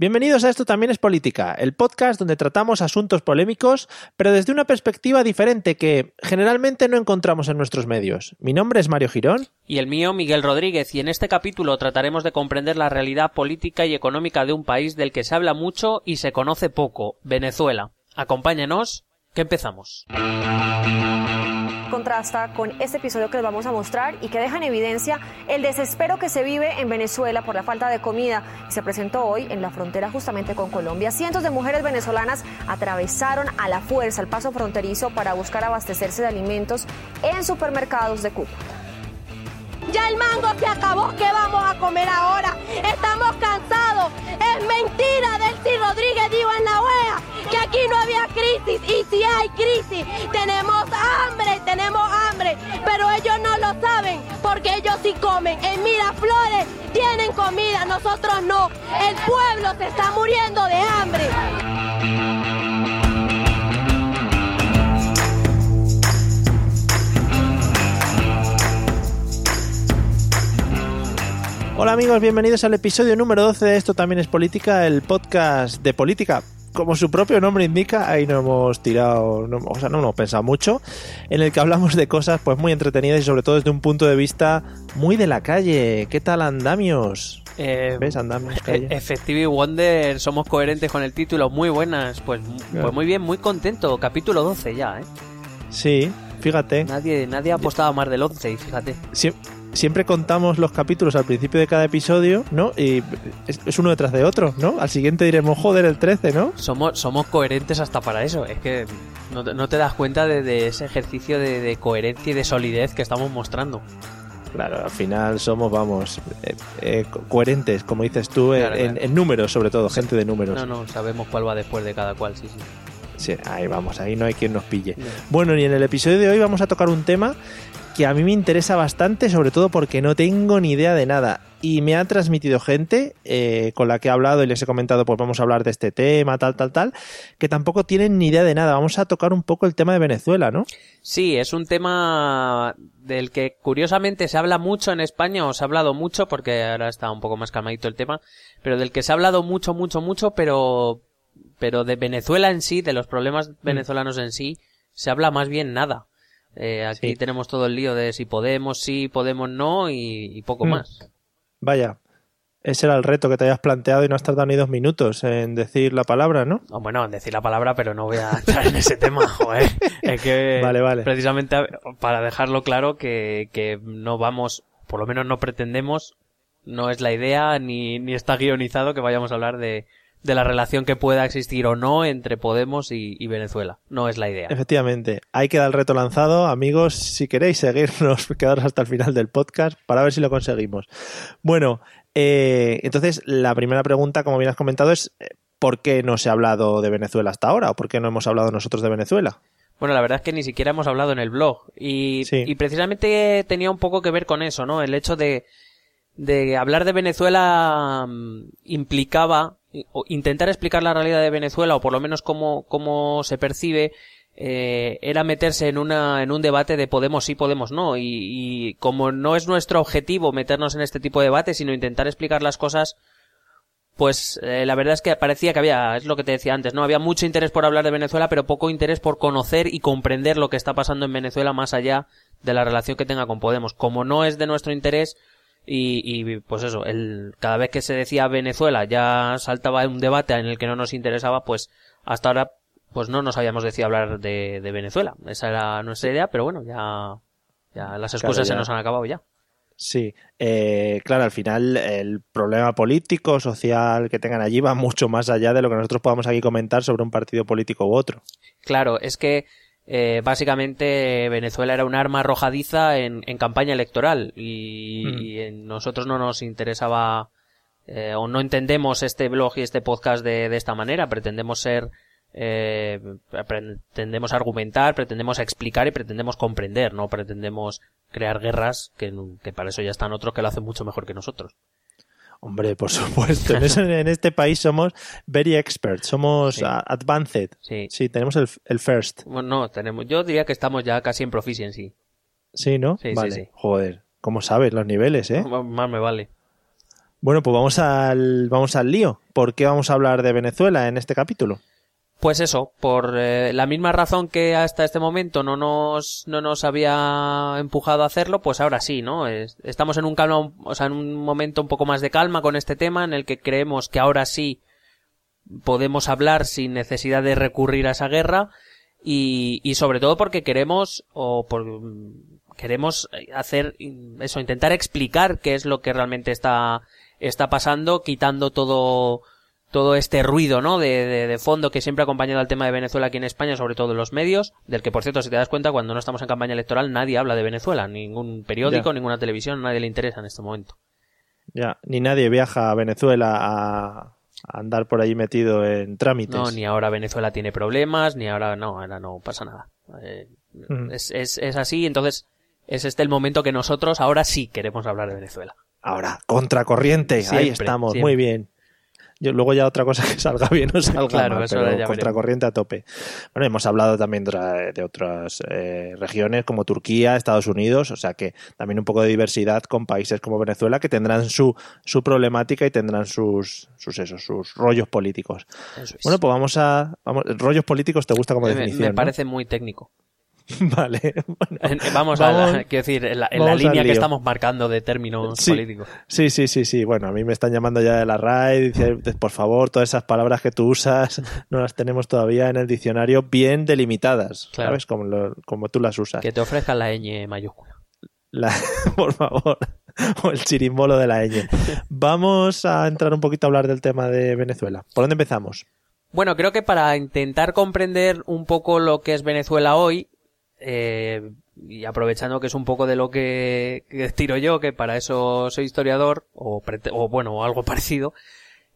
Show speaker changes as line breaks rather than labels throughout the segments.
Bienvenidos a Esto también es política, el podcast donde tratamos asuntos polémicos, pero desde una perspectiva diferente que generalmente no encontramos en nuestros medios. Mi nombre es Mario Girón.
Y el mío, Miguel Rodríguez, y en este capítulo trataremos de comprender la realidad política y económica de un país del que se habla mucho y se conoce poco, Venezuela. Acompáñenos, que empezamos
contrasta con este episodio que les vamos a mostrar y que deja en evidencia el desespero que se vive en Venezuela por la falta de comida se presentó hoy en la frontera justamente con Colombia. Cientos de mujeres venezolanas atravesaron a la fuerza el paso fronterizo para buscar abastecerse de alimentos en supermercados de Cuba.
Ya el mango se acabó, ¿qué vamos a comer ahora? Estamos cansados. Es mentira Delcy Rodríguez dijo en la OEA que aquí no había crisis y si hay crisis tenemos hambre, tenemos hambre, pero ellos no lo saben porque ellos sí comen. En Miraflores tienen comida, nosotros no. El pueblo se está muriendo de hambre.
Hola amigos, bienvenidos al episodio número 12 de Esto también es política, el podcast de política. Como su propio nombre indica, ahí no hemos tirado, no, o sea, no hemos pensado mucho, en el que hablamos de cosas pues muy entretenidas y sobre todo desde un punto de vista muy de la calle. ¿Qué tal andamios?
Eh, ¿Ves? Andamios, calle. Effective Wonder, somos coherentes con el título, muy buenas, pues, pues muy bien, muy contento, capítulo 12 ya, ¿eh?
Sí, fíjate.
Nadie, nadie ha apostado más del 11 y fíjate.
Sí siempre contamos los capítulos al principio de cada episodio, ¿no? Y es, uno detrás de otro, ¿no? Al siguiente diremos, joder, el 13, ¿no?
Somos, somos coherentes hasta para eso. Es que no, te das cuenta de, ese ejercicio de, coherencia y de solidez que estamos mostrando.
Claro, al final somos, vamos, eh, eh, coherentes, como dices tú, en, números, sobre todo, gente de números.
No, no, sabemos cuál va después de cada cual, sí, sí.
Sí, ahí vamos, ahí no hay quien nos pille. Bueno, y en el episodio de hoy vamos a tocar un tema que a mí me interesa bastante, sobre todo porque no tengo ni idea de nada. Y me ha transmitido gente eh, con la que he hablado y les he comentado, pues vamos a hablar de este tema, tal, tal, tal, que tampoco tienen ni idea de nada. Vamos a tocar un poco el tema de Venezuela, ¿no?
Sí, es un tema del que curiosamente se habla mucho en España, o se ha hablado mucho, porque ahora está un poco más calmadito el tema, pero del que se ha hablado mucho, mucho, mucho, pero, pero de Venezuela en sí, de los problemas venezolanos en sí, se habla más bien nada. Eh, aquí tenemos todo el lío de si podemos, si podemos no y, poco mm. más.
Vaya, ese era el reto que te habías planteado y no has tardado ni dos minutos en decir la palabra, ¿no?
bueno, en decir la palabra, pero no voy a entrar en ese tema, joder. Es que
vale, vale.
precisamente para dejarlo claro que, que no vamos, por lo menos no pretendemos, no es la idea ni, ni está guionizado que vayamos a hablar de, de la relación que pueda existir o no entre Podemos y, Venezuela. No es la idea.
Efectivamente. Ahí queda el reto lanzado. Amigos, si queréis seguirnos, quedaros hasta el final del podcast para ver si lo conseguimos. Bueno, eh, entonces la primera pregunta, como bien has comentado, es eh, ¿por qué no se ha hablado de Venezuela hasta ahora? ¿O por qué no hemos hablado nosotros de Venezuela?
Bueno, la verdad es que ni siquiera hemos hablado en el blog. Y, y precisamente tenía un poco que ver con eso, ¿no? El hecho de, de hablar de Venezuela mm, implicaba intentar explicar la realidad de Venezuela o por lo menos cómo, cómo se percibe eh, era meterse en una en un debate de podemos sí podemos no. Y, y, como no es nuestro objetivo meternos en este tipo de debate sino intentar explicar las cosas pues eh, la verdad es que parecía que había es lo que te decía antes no había mucho interés por hablar de Venezuela pero poco interés por conocer y comprender lo que está pasando en Venezuela más allá de la relación que tenga con Podemos. Como no es de nuestro interés y, y, pues eso, el, cada vez que se decía Venezuela ya saltaba un debate en el que no nos interesaba, pues hasta ahora pues no nos habíamos decidido hablar de, de Venezuela. Esa era nuestra idea, pero bueno, ya, ya las excusas se nos han acabado ya.
Sí, eh, claro, al final el problema político, social que tengan allí va mucho más allá de lo que nosotros podamos aquí comentar sobre un partido político u otro.
Claro, es que eh, básicamente Venezuela era un arma arrojadiza en, campaña electoral y, mm. nosotros no nos interesaba eh, o no entendemos este blog y este podcast de, de esta manera. Pretendemos ser, eh, pretendemos argumentar, pretendemos explicar y pretendemos comprender, no pretendemos crear guerras que, que para eso ya están otros que lo hacen mucho mejor que nosotros.
Hombre, por supuesto. En, este país somos very expert, somos advanced. Sí. sí, tenemos el, el, first.
Bueno, no, tenemos, yo diría que estamos ya casi en proficiency.
Sí, ¿no? Sí, vale. Sí, Joder, ¿cómo sabes los niveles, eh?
Más me vale.
Bueno, pues vamos al, vamos al lío. ¿Por qué vamos a hablar de Venezuela en este capítulo?
Pues eso, por eh, la misma razón que hasta este momento no nos, no nos había empujado a hacerlo, pues ahora sí, ¿no? estamos en un calma, o sea, en un momento un poco más de calma con este tema en el que creemos que ahora sí podemos hablar sin necesidad de recurrir a esa guerra y, y sobre todo porque queremos o por, queremos hacer eso, intentar explicar qué es lo que realmente está, está pasando, quitando todo, todo este ruido, ¿no? De, de, fondo que siempre ha acompañado al tema de Venezuela aquí en España, sobre todo en los medios, del que por cierto, si te das cuenta, cuando no estamos en campaña electoral, nadie habla de Venezuela, ningún periódico, ninguna televisión, nadie le interesa en este momento.
Ya, ni nadie viaja a Venezuela a, andar por ahí metido en trámites.
No, ni ahora Venezuela tiene problemas, ni ahora no, ahora no pasa nada. Eh, es, es, es así, entonces es este el momento que nosotros ahora sí queremos hablar de Venezuela.
Ahora, contracorriente, ahí estamos, muy bien. Yo, luego ya otra cosa que salga bien o salga claro, mal, pero contracorriente a tope. Bueno, hemos hablado también de, otras eh, regiones como Turquía, Estados Unidos, o sea que también un poco de diversidad con países como Venezuela que tendrán su, su problemática y tendrán sus, sus, esos, sus rollos políticos. Bueno, pues vamos a... Vamos, rollos políticos te gusta como definición.
Me parece muy técnico.
Vale.
vamos, a quiero decir, en la, línea que estamos marcando de términos políticos.
Sí, sí, sí, sí. Bueno, a mí me están llamando ya de la RAI, dice, por favor, todas esas palabras que tú usas no las tenemos todavía en el diccionario bien delimitadas, ¿sabes? Como, como tú las usas.
Que te ofrezcan la ñ mayúscula.
por favor. O el chirimbolo de la ñ. Vamos a entrar un poquito a hablar del tema de Venezuela. ¿Por dónde empezamos?
Bueno, creo que para intentar comprender un poco lo que es Venezuela hoy, eh, y aprovechando que es un poco de lo que, tiro yo, que para eso soy historiador, o, o bueno, algo parecido.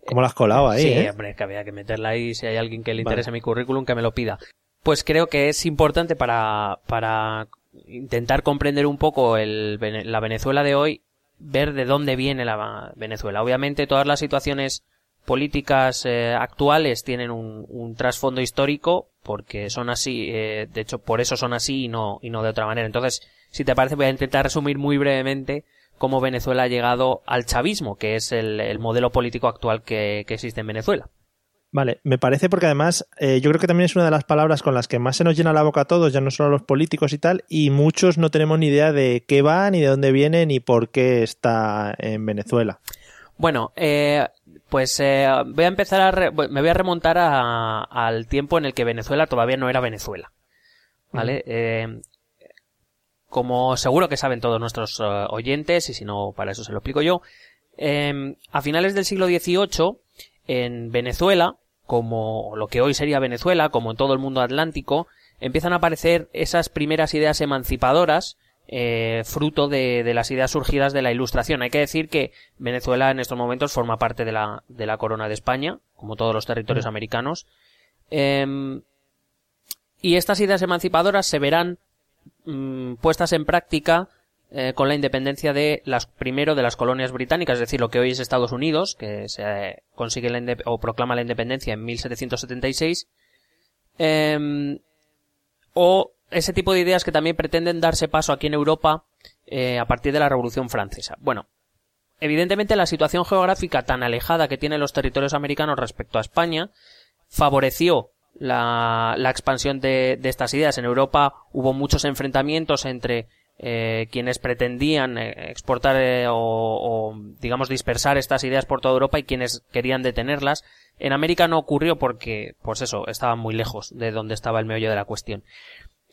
¿Cómo la has colado ahí?
Sí,
eh?
hombre, que había que meterla ahí, si hay alguien que le interese mi currículum, que me lo pida. Pues creo que es importante para, para intentar comprender un poco el, la Venezuela de hoy, ver de dónde viene la Venezuela. Obviamente todas las situaciones políticas eh, actuales tienen un, un trasfondo histórico porque son así, eh, de hecho por eso son así y no, y no de otra manera. Entonces, si te parece, voy a intentar resumir muy brevemente cómo Venezuela ha llegado al chavismo, que es el, modelo político actual que, existe en Venezuela.
Vale, me parece porque además eh, yo creo que también es una de las palabras con las que más se nos llena la boca a todos, ya no solo a los políticos y tal, y muchos no tenemos ni idea de qué va, ni de dónde viene, ni por qué está en Venezuela.
Bueno, eh, pues eh, voy a empezar a me voy a remontar al tiempo en el que Venezuela todavía no era Venezuela, ¿vale? Eh, como seguro que saben todos nuestros oyentes y si no para eso se lo explico yo, em, a finales del siglo XVIII en Venezuela, como lo que hoy sería Venezuela, como en todo el mundo atlántico, empiezan a aparecer esas primeras ideas emancipadoras eh, fruto de, las ideas surgidas de la Ilustración. Hay que decir que Venezuela en estos momentos forma parte de la, de la corona de España, como todos los territorios mm. americanos. Em, y estas ideas emancipadoras se verán mm, puestas en práctica eh, con la independencia de las primero de las colonias británicas, es decir, lo que hoy es Estados Unidos, que se consigue la o proclama la independencia en 1776, em, o ese tipo de ideas que también pretenden darse paso aquí en Europa eh, a partir de la Revolución Francesa. Bueno, evidentemente la situación geográfica tan alejada que tienen los territorios americanos respecto a España favoreció la, expansión de, de, estas ideas. En Europa hubo muchos enfrentamientos entre eh, quienes pretendían eh, exportar o, o, digamos dispersar estas ideas por toda Europa y quienes querían detenerlas. En América no ocurrió porque, pues eso, estaban muy lejos de donde estaba el meollo de la cuestión.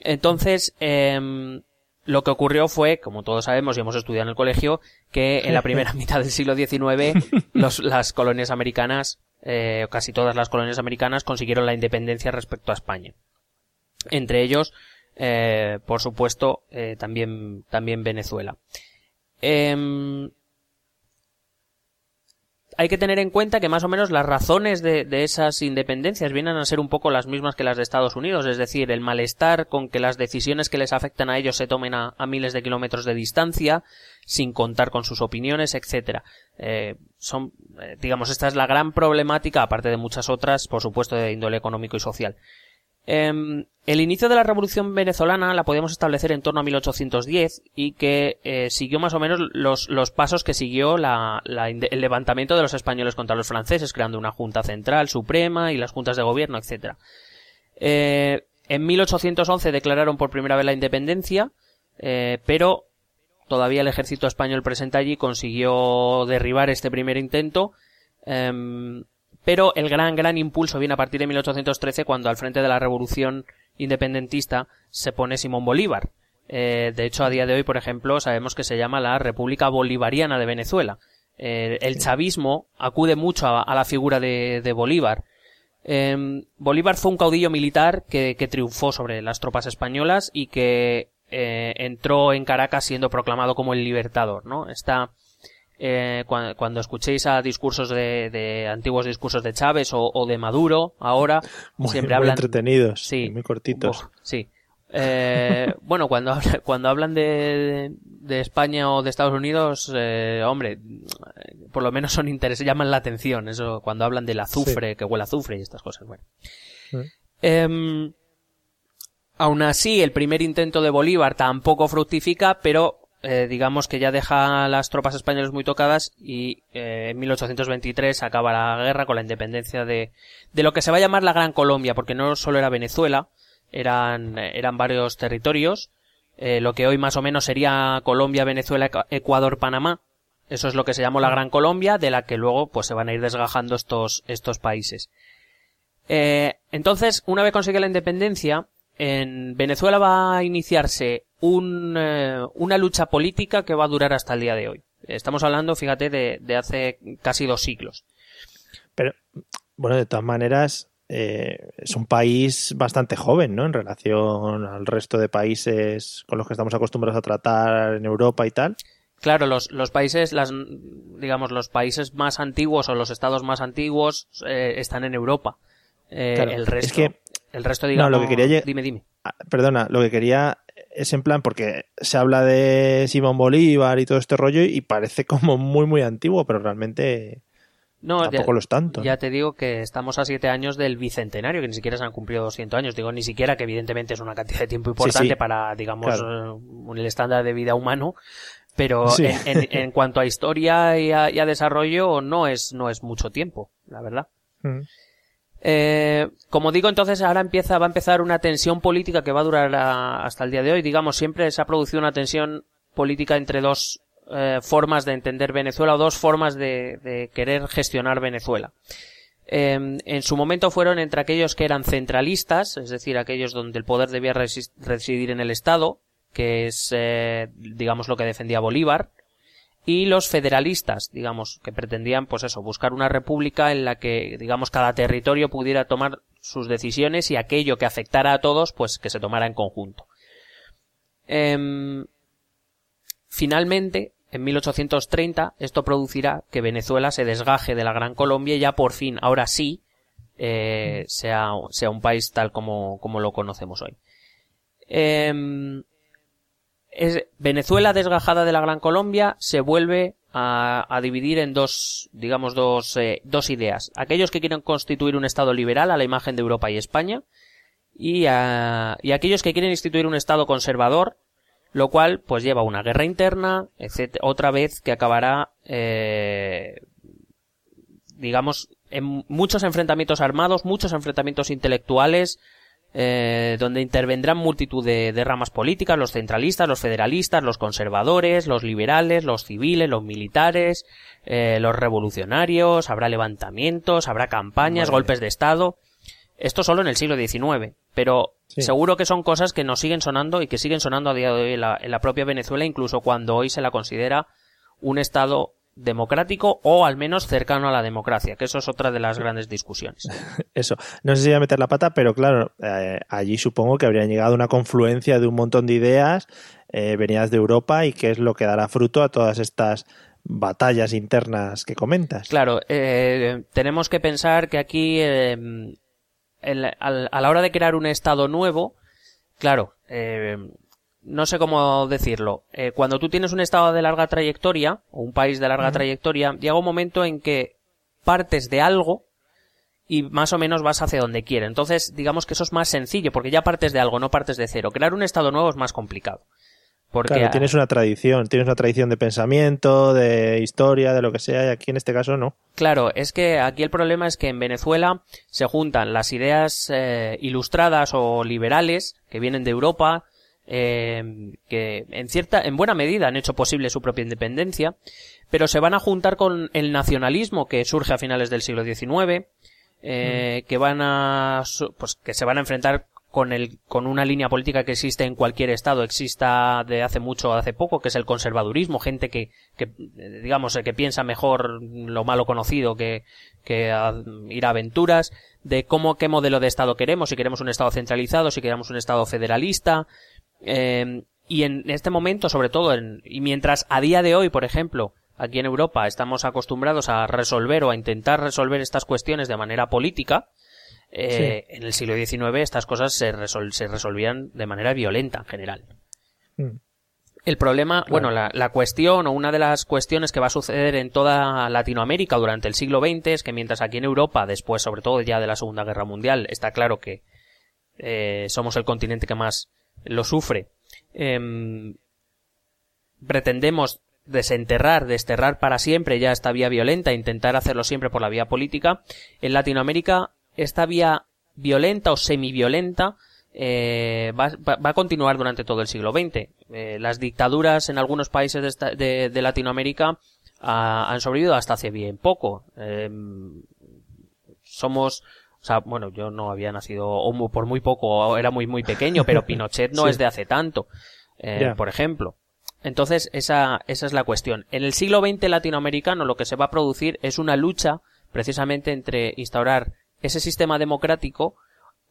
Entonces, eh, lo que ocurrió fue, como todos sabemos y hemos estudiado en el colegio, que en la primera mitad del siglo XIX los, las colonias americanas, eh, casi todas las colonias americanas, consiguieron la independencia respecto a España. Entre ellos, eh, por supuesto, eh, también, también Venezuela. Eh, hay que tener en cuenta que más o menos las razones de, esas independencias vienen a ser un poco las mismas que las de Estados Unidos, es decir, el malestar con que las decisiones que les afectan a ellos se tomen a, miles de kilómetros de distancia, sin contar con sus opiniones, etcétera. Eh, son, eh, digamos, esta es la gran problemática, aparte de muchas otras, por supuesto, de índole económico y social. Em, el inicio de la revolución venezolana la podemos establecer en torno a 1810 y que eh, siguió más o menos los, pasos que siguió la, el levantamiento de los españoles contra los franceses, creando una junta central suprema y las juntas de gobierno, etc. Eh, en 1811 declararon por primera vez la independencia, eh, pero todavía el ejército español presente allí consiguió derribar este primer intento. Pero el gran, gran impulso viene a partir de 1813 cuando al frente de la revolución independentista se pone Simón Bolívar. Eh, de hecho, a día de hoy, por ejemplo, sabemos que se llama la República Bolivariana de Venezuela. Eh, el chavismo acude mucho a, la figura de, Bolívar. Em, Bolívar fue un caudillo militar que, triunfó sobre las tropas españolas y que eh, entró en Caracas siendo proclamado como el libertador, ¿no? Está eh, cuando, escuchéis a discursos de, antiguos discursos de Chávez o, de Maduro ahora siempre hablan
entretenidos sí. muy cortitos.
Sí. Eh, bueno cuando cuando hablan de, España o de Estados Unidos eh, hombre por lo menos son intereses llaman la atención eso cuando hablan del azufre que huele azufre y estas cosas bueno. Em, aún así el primer intento de Bolívar tampoco fructifica pero eh, digamos que ya deja a las tropas españolas muy tocadas y eh, en 1823 acaba la guerra con la independencia de, de lo que se va a llamar la Gran Colombia, porque no solo era Venezuela, eran, eran varios territorios, eh, lo que hoy más o menos sería Colombia, Venezuela, Ecuador, Panamá. Eso es lo que se llamó la Gran Colombia, de la que luego pues se van a ir desgajando estos, estos países. entonces, una vez consigue la independencia, en Venezuela va a iniciarse un, eh, una lucha política que va a durar hasta el día de hoy. Estamos hablando, fíjate, de, de hace casi dos siglos.
Pero, bueno, de todas maneras, eh, es un país bastante joven, ¿no? En relación al resto de países con los que estamos acostumbrados a tratar en Europa y tal.
Claro, los, los países, las, digamos, los países más antiguos o los estados más antiguos eh, están en Europa. el resto, es que el resto, digamos.
No, lo que quería.
Dime, dime.
Ah, perdona, lo que quería es en plan, porque se habla de Simón Bolívar y todo este rollo y parece como muy, muy antiguo, pero realmente. No, tampoco lo es tanto.
Ya te digo que estamos a siete años del bicentenario, que ni siquiera se han cumplido 200 años. Digo, ni siquiera que evidentemente es una cantidad de tiempo importante para, digamos, eh, el estándar de vida humano. Pero en, cuanto a historia y a, desarrollo, no es, no es mucho tiempo, la verdad. Mm. Eh, como digo, entonces ahora empieza, va a empezar una tensión política que va a durar hasta el día de hoy. Digamos, siempre se ha producido una tensión política entre dos eh, formas de entender Venezuela o dos formas de, querer gestionar Venezuela. Em, en su momento fueron entre aquellos que eran centralistas, es decir, aquellos donde el poder debía residir en el Estado, que es, eh, digamos, lo que defendía Bolívar, y los federalistas, digamos, que pretendían, pues eso, buscar una república en la que, digamos, cada territorio pudiera tomar sus decisiones y aquello que afectara a todos, pues que se tomara en conjunto. Em, finalmente, en 1830, esto producirá que Venezuela se desgaje de la Gran Colombia y ya por fin, ahora sí, eh, sea, sea un país tal como, como lo conocemos hoy. Eh, Venezuela desgajada de la Gran Colombia se vuelve a, dividir en dos, digamos, dos, eh, dos ideas. Aquellos que quieren constituir un Estado liberal a la imagen de Europa y España y, y aquellos que quieren instituir un Estado conservador, lo cual pues lleva una guerra interna, etc. Otra vez que acabará, eh, digamos, en muchos enfrentamientos armados, muchos enfrentamientos intelectuales, eh, donde intervendrán multitud de, ramas políticas, los centralistas, los federalistas, los conservadores, los liberales, los civiles, los militares, eh, los revolucionarios, habrá levantamientos, habrá campañas, golpes de Estado. Esto solo en el siglo XIX, pero seguro que son cosas que nos siguen sonando y que siguen sonando a día de hoy en la propia Venezuela, incluso cuando hoy se la considera un Estado democrático o al menos cercano a la democracia, que eso es otra de las grandes discusiones.
Eso, no sé si voy a meter la pata, pero claro, eh, allí supongo que habrían llegado una confluencia de un montón de ideas eh, venidas de Europa y que es lo que dará fruto a todas estas batallas internas que comentas.
Claro, eh, tenemos que pensar que aquí, a la hora de crear un Estado nuevo, claro, no sé cómo decirlo. Eh, cuando tú tienes un estado de larga trayectoria, o un país de larga trayectoria, llega un momento en que partes de algo y más o menos vas hacia donde quieres. Entonces, digamos que eso es más sencillo, porque ya partes de algo, no partes de cero. Crear un Estado nuevo es más complicado.
Porque claro, tienes una tradición, tienes una tradición de pensamiento, de historia, de lo que sea, y aquí en este caso no.
Claro, es que aquí el problema es que en Venezuela se juntan las ideas eh, ilustradas o liberales que vienen de Europa, eh, que en cierta, en buena medida han hecho posible su propia independencia, pero se van a juntar con el nacionalismo que surge a finales del siglo XIX, eh, mm. que van a, pues que se van a enfrentar con el, con una línea política que existe en cualquier estado, exista de hace mucho o hace poco, que es el conservadurismo, gente que, que digamos, que piensa mejor lo malo conocido que, que ir a aventuras, de cómo, qué modelo de estado queremos, si queremos un estado centralizado, si queremos un estado federalista, eh, y en este momento, sobre todo, en, y mientras a día de hoy, por ejemplo, aquí en Europa estamos acostumbrados a resolver o a intentar resolver estas cuestiones de manera política, eh, en el siglo XIX estas cosas se, se, resolvían de manera violenta en general. Mm. El problema, bueno, la, la, cuestión o una de las cuestiones que va a suceder en toda Latinoamérica durante el siglo XX es que mientras aquí en Europa, después sobre todo ya de la Segunda Guerra Mundial, está claro que eh, somos el continente que más lo sufre, em, pretendemos desenterrar, desterrar para siempre ya esta vía violenta, intentar hacerlo siempre por la vía política, en Latinoamérica esta vía violenta o semiviolenta eh, va, a continuar durante todo el siglo XX. Eh, las dictaduras en algunos países de, de, Latinoamérica ah, han sobrevivido hasta hace bien poco. Em, somos, o sea, bueno, yo no había nacido o por muy poco, era muy muy pequeño, pero Pinochet no es de hace tanto, eh, por ejemplo. Entonces, esa, esa es la cuestión. En el siglo XX latinoamericano lo que se va a producir es una lucha precisamente entre instaurar ese sistema democrático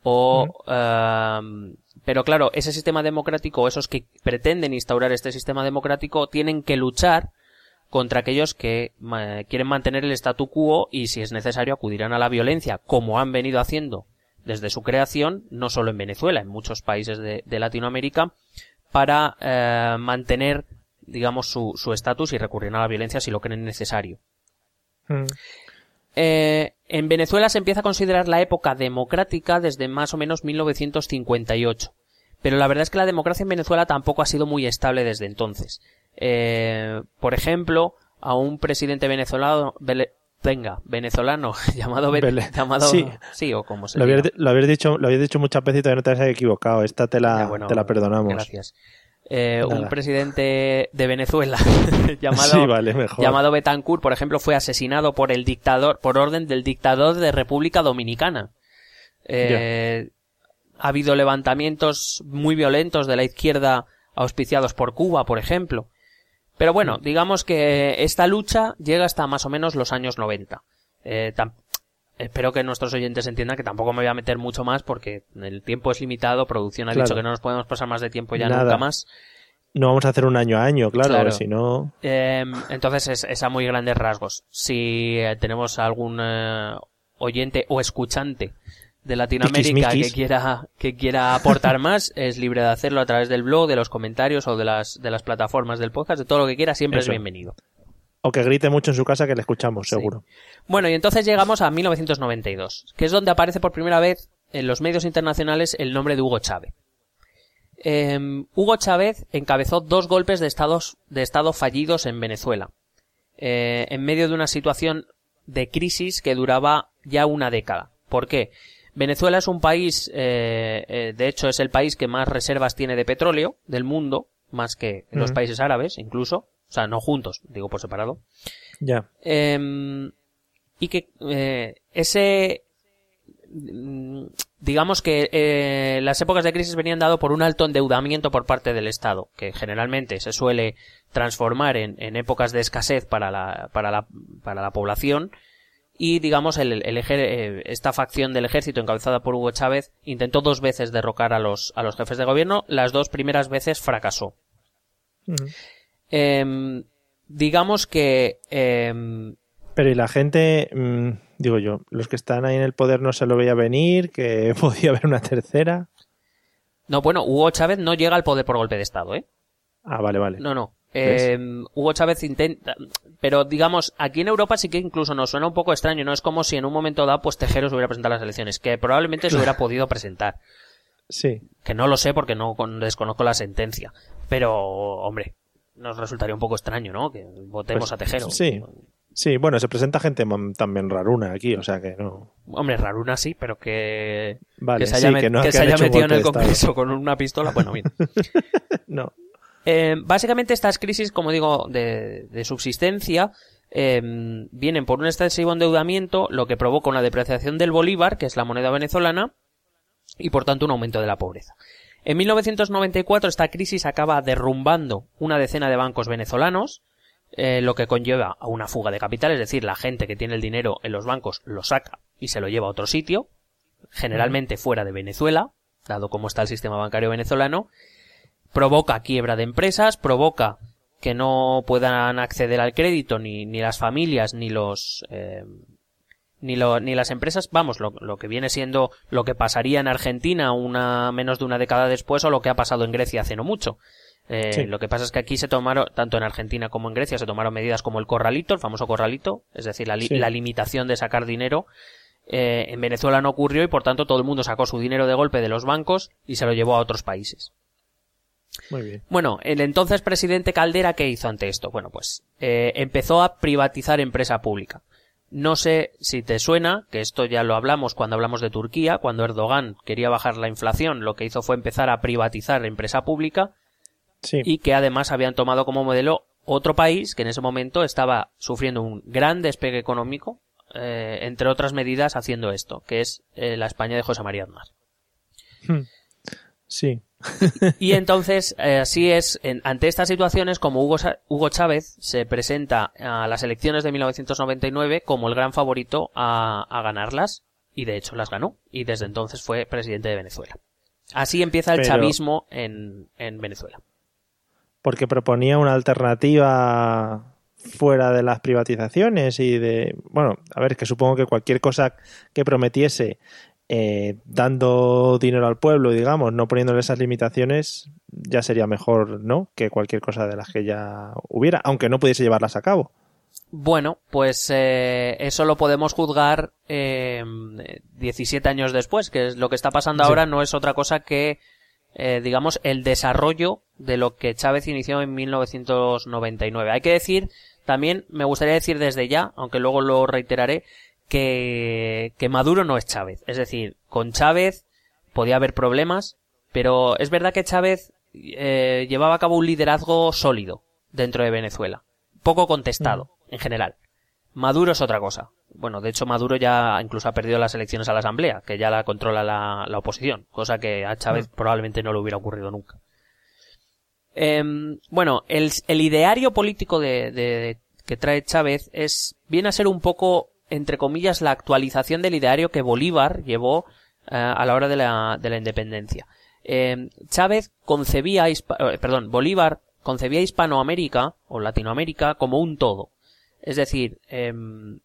o em, pero claro ese sistema democrático o esos que pretenden instaurar este sistema democrático tienen que luchar contra aquellos que quieren mantener el statu quo y si es necesario acudirán a la violencia como han venido haciendo desde su creación no solo en Venezuela en muchos países de, Latinoamérica para eh, mantener digamos su estatus y recurrir a la violencia si lo creen necesario mm. Eh, en Venezuela se empieza a considerar la época democrática desde más o menos 1958. Pero la verdad es que la democracia en Venezuela tampoco ha sido muy estable desde entonces. Eh, por ejemplo, a un presidente venezolano, venga, venezolano, llamado, llamado
sí.
sí, o como se
lo habías, lo habías dicho, lo habías dicho muchas veces y todavía no te has equivocado. Esta te la, te la perdonamos.
Gracias. Eh, un presidente de Venezuela llamado, llamado Betancourt, por ejemplo, fue asesinado por el dictador, por orden del dictador de República Dominicana. Eh, ha habido levantamientos muy violentos de la izquierda auspiciados por Cuba, por ejemplo. Pero bueno, digamos que esta lucha llega hasta más o menos los años 90. Eh, espero que nuestros oyentes entiendan que tampoco me voy a meter mucho más porque el tiempo es limitado, producción ha dicho que no nos podemos pasar más de tiempo ya nunca más.
No vamos a hacer un año a año, claro, si no...
Em, entonces es, a muy grandes rasgos. Si eh, tenemos algún eh, oyente o escuchante de Latinoamérica que quiera que quiera aportar más es libre de hacerlo a través del blog, de los comentarios o de las de las plataformas del podcast, de todo lo que quiera, siempre es bienvenido.
O que grite mucho en su casa que le escuchamos, seguro.
Bueno, y entonces llegamos a 1992, que es donde aparece por primera vez en los medios internacionales el nombre de Hugo Chávez. Em, Hugo Chávez encabezó dos golpes de, estados, de Estado fallidos en Venezuela, eh, en medio de una situación de crisis que duraba ya una década. ¿Por qué? Venezuela es un país, eh, eh, de hecho es el país que más reservas tiene de petróleo del mundo, más que los países árabes incluso. O sea, no juntos, digo por separado.
Ya.
Em, y que eh, ese mm, digamos que eh, las épocas de crisis venían dado por un alto endeudamiento por parte del Estado, que generalmente se suele transformar en, en épocas de escasez para la, para la, para la población. Y digamos, el, el eh, esta facción del ejército encabezada por Hugo Chávez intentó dos veces derrocar a los, a los jefes de gobierno. Las dos primeras veces fracasó. Eh, digamos que... Eh,
pero y la gente, mm, digo yo, los que están ahí en el poder no se lo veía venir, que podía haber una tercera.
No, bueno, Hugo Chávez no llega al poder por golpe de Estado, ¿eh?
Ah, vale, vale.
No, no. Eh, Hugo Chávez intenta, pero digamos, aquí en Europa sí que incluso nos suena un poco extraño, ¿no? Es como si en un momento dado, pues Tejero se hubiera presentado las elecciones, que probablemente se hubiera podido presentar.
Sí.
Que no lo sé porque no desconozco la sentencia. Pero, hombre, nos resultaría un poco extraño, ¿no? Que votemos
Pues,
a Tejero.
Sí. Sí, bueno, se presenta gente también raruna aquí, o sea que no.
Hombre, Raruna sí, pero que,
Vale,
que se haya,
sí, que no-
que
que
se haya metido en el. Congreso con una pistola, bueno, bien.
No.
Eh, básicamente estas crisis, como digo, de, de subsistencia, eh, vienen por un excesivo endeudamiento, lo que provoca una depreciación del bolívar, que es la moneda venezolana, y por tanto un aumento de la pobreza. En 1994 esta crisis acaba derrumbando una decena de bancos venezolanos, eh, lo que conlleva a una fuga de capital, es decir, la gente que tiene el dinero en los bancos lo saca y se lo lleva a otro sitio, generalmente fuera de Venezuela, dado cómo está el sistema bancario venezolano, provoca quiebra de empresas, provoca que no puedan acceder al crédito ni, ni las familias ni los eh, ni, lo- ni las empresas, vamos, lo, lo que viene siendo lo que pasaría en Argentina una menos de una década después o lo que ha pasado en Grecia hace no mucho. Eh,
Sí.
Lo que pasa es que aquí se tomaron, tanto en Argentina como en Grecia, se tomaron medidas como el corralito, el famoso corralito, es decir, la, li-
Sí.
la limitación de sacar dinero. Eh, en Venezuela no ocurrió y por tanto todo el mundo sacó su dinero de golpe de los bancos y se lo llevó a otros países.
Muy bien.
Bueno, el entonces presidente Caldera, ¿qué hizo ante esto? Bueno, pues eh, empezó a privatizar empresa pública. No sé si te suena, que esto ya lo hablamos cuando hablamos de Turquía, cuando Erdogan quería bajar la inflación, lo que hizo fue empezar a privatizar empresa pública
Sí.
y que además habían tomado como modelo otro país que en ese momento estaba sufriendo un gran despegue económico, eh, entre otras medidas haciendo esto, que es eh, la España de José María Aznar.
Sí.
Y entonces, eh, así es, en- ante estas situaciones, como Hugo, Hugo Chávez se presenta a las elecciones de 1999 como el gran favorito a, a ganarlas, y de hecho las ganó, y desde entonces fue presidente de Venezuela. Así empieza el
Pero-
chavismo en, en Venezuela.
Porque proponía una alternativa fuera de las privatizaciones y de. Bueno, a ver, que supongo que cualquier cosa que prometiese eh, dando dinero al pueblo, digamos, no poniéndole esas limitaciones, ya sería mejor, ¿no? Que cualquier cosa de las que ya hubiera, aunque no pudiese llevarlas a cabo.
Bueno, pues eh, eso lo podemos juzgar eh, 17 años después, que es lo que está pasando
Sí.
ahora no es otra cosa que, eh, digamos, el desarrollo de lo que Chávez inició en 1999. Hay que decir, también me gustaría decir desde ya, aunque luego lo reiteraré, que, que Maduro no es Chávez. Es decir, con Chávez podía haber problemas, pero es verdad que Chávez eh, llevaba a cabo un liderazgo sólido dentro de Venezuela, poco contestado en general. Maduro es otra cosa. Bueno, de hecho Maduro ya incluso ha perdido las elecciones a la Asamblea, que ya la controla la, la oposición, cosa que a Chávez probablemente no le hubiera ocurrido nunca. Em, bueno, el, el ideario político de, de- que trae Chávez es viene a ser un poco, entre comillas, la actualización del ideario que Bolívar llevó eh, a la hora de la, de la independencia. Em, Chávez concebía, eh, perdón, Bolívar concebía Hispanoamérica o Latinoamérica como un todo. Es decir, em,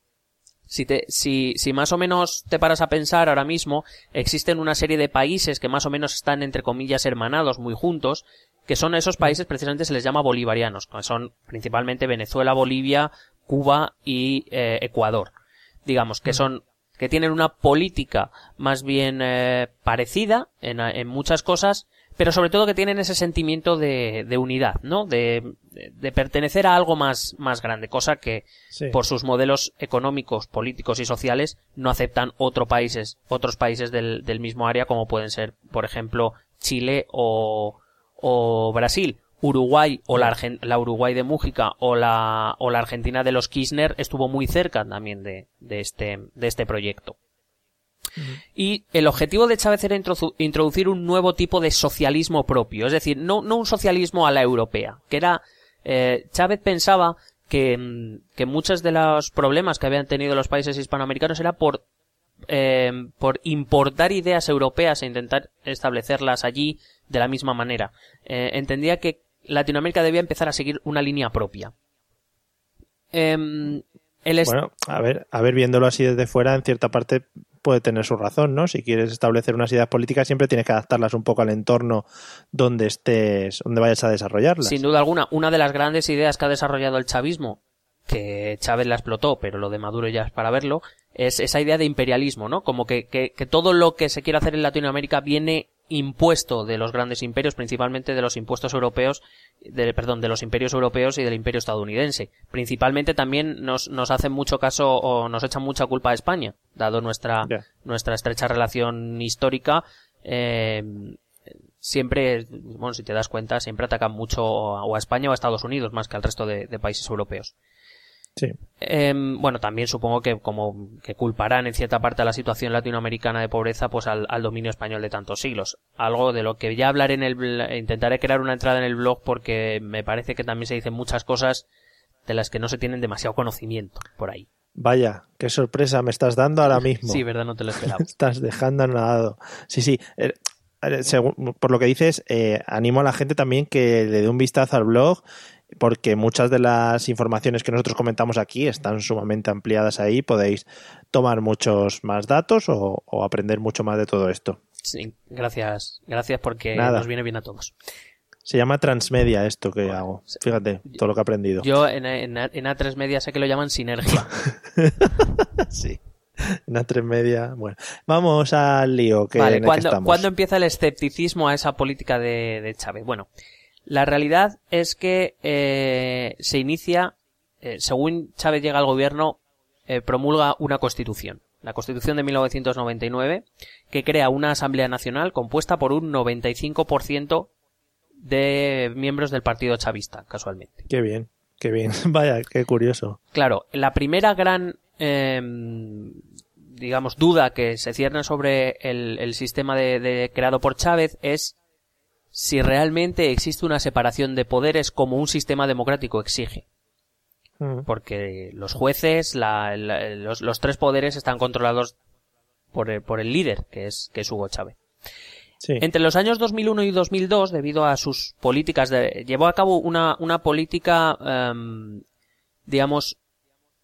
si, te, si, si más o menos te paras a pensar ahora mismo, existen una serie de países que más o menos están entre comillas hermanados, muy juntos, que son esos países precisamente se les llama bolivarianos, que son principalmente Venezuela, Bolivia, Cuba y eh, Ecuador. Digamos que son que tienen una política más bien eh, parecida en, en muchas cosas, pero sobre todo que tienen ese sentimiento de, de unidad, ¿no? De, de- de pertenecer a algo más, más grande, cosa que
Sí.
por sus modelos económicos, políticos y sociales no aceptan otros países, otros países del, del mismo área como pueden ser, por ejemplo, Chile o, o Brasil. Uruguay o la, Argen- la Uruguay de Mújica o la, o la Argentina de los Kirchner estuvo muy cerca también de, de este, de este proyecto. Y el objetivo de Chávez era introdu- introducir un nuevo tipo de socialismo propio, es decir, no, no un socialismo a la europea, que era, eh, Chávez pensaba que, mm, que muchos de los problemas que habían tenido los países hispanoamericanos era por, eh, por importar ideas europeas e intentar establecerlas allí de la misma manera. Eh, entendía que Latinoamérica debía empezar a seguir una línea propia. Em, el
Bueno, a ver, a ver, viéndolo así desde fuera, en cierta parte puede tener su razón, ¿no? Si quieres establecer unas ideas políticas, siempre tienes que adaptarlas un poco al entorno donde estés, donde vayas a desarrollarlas.
Sin duda alguna, una de las grandes ideas que ha desarrollado el chavismo, que Chávez la explotó, pero lo de Maduro ya es para verlo, es esa idea de imperialismo, ¿no? Como que, que, que todo lo que se quiere hacer en Latinoamérica viene impuesto de los grandes imperios, principalmente de los impuestos europeos, de, perdón, de los imperios europeos y del imperio estadounidense. Principalmente también nos, nos hacen mucho caso o nos echan mucha culpa a España, dado nuestra, nuestra estrecha relación histórica. Eh, siempre, bueno, si te das cuenta, siempre atacan mucho o a España o a Estados Unidos más que al resto de países europeos.
Sí.
Em, bueno, también supongo que como que culparán en cierta parte a la situación latinoamericana de pobreza, pues al, dominio español de tantos siglos. Algo de lo que ya hablaré en el, intentaré crear una entrada en el blog porque me parece que también se dicen muchas cosas de las que no se tienen demasiado conocimiento por ahí.
Vaya, qué sorpresa me estás dando ahora mismo.
sí, verdad, no te lo esperaba.
estás dejando anonadado. Sí, sí. Eh, eh, por lo que dices, eh, animo a la gente también que le dé un vistazo al blog porque muchas de las informaciones que nosotros comentamos aquí están sumamente ampliadas ahí. Podéis tomar muchos más datos o, aprender mucho más de todo esto.
Sí, gracias. Gracias porque nos viene bien a todos.
Se llama Transmedia esto que hago. Fíjate, todo lo que he aprendido.
Yo en, en, en A3 Media sé que lo llaman sinergia.
sí. En A3 Media. Bueno, vamos al lío que,
vale, ¿cuándo, empieza el escepticismo a esa política de, de Chávez? Bueno, la realidad es que eh, se inicia, eh, según Chávez llega al gobierno, eh, promulga una constitución, la constitución de 1999, que crea una Asamblea Nacional compuesta por un 95% de miembros del Partido Chavista, casualmente.
Qué bien, qué bien. Vaya, qué curioso.
Claro, la primera gran, em, digamos, duda que se cierne sobre el, sistema de, creado por Chávez es si realmente existe una separación de poderes como un sistema democrático exige. Mm. Porque los jueces, los, tres poderes están controlados por el, por el líder, que es, que es Hugo Chávez. Entre los años 2001 y 2002, debido a sus políticas, de, llevó a cabo una, una política, em, digamos,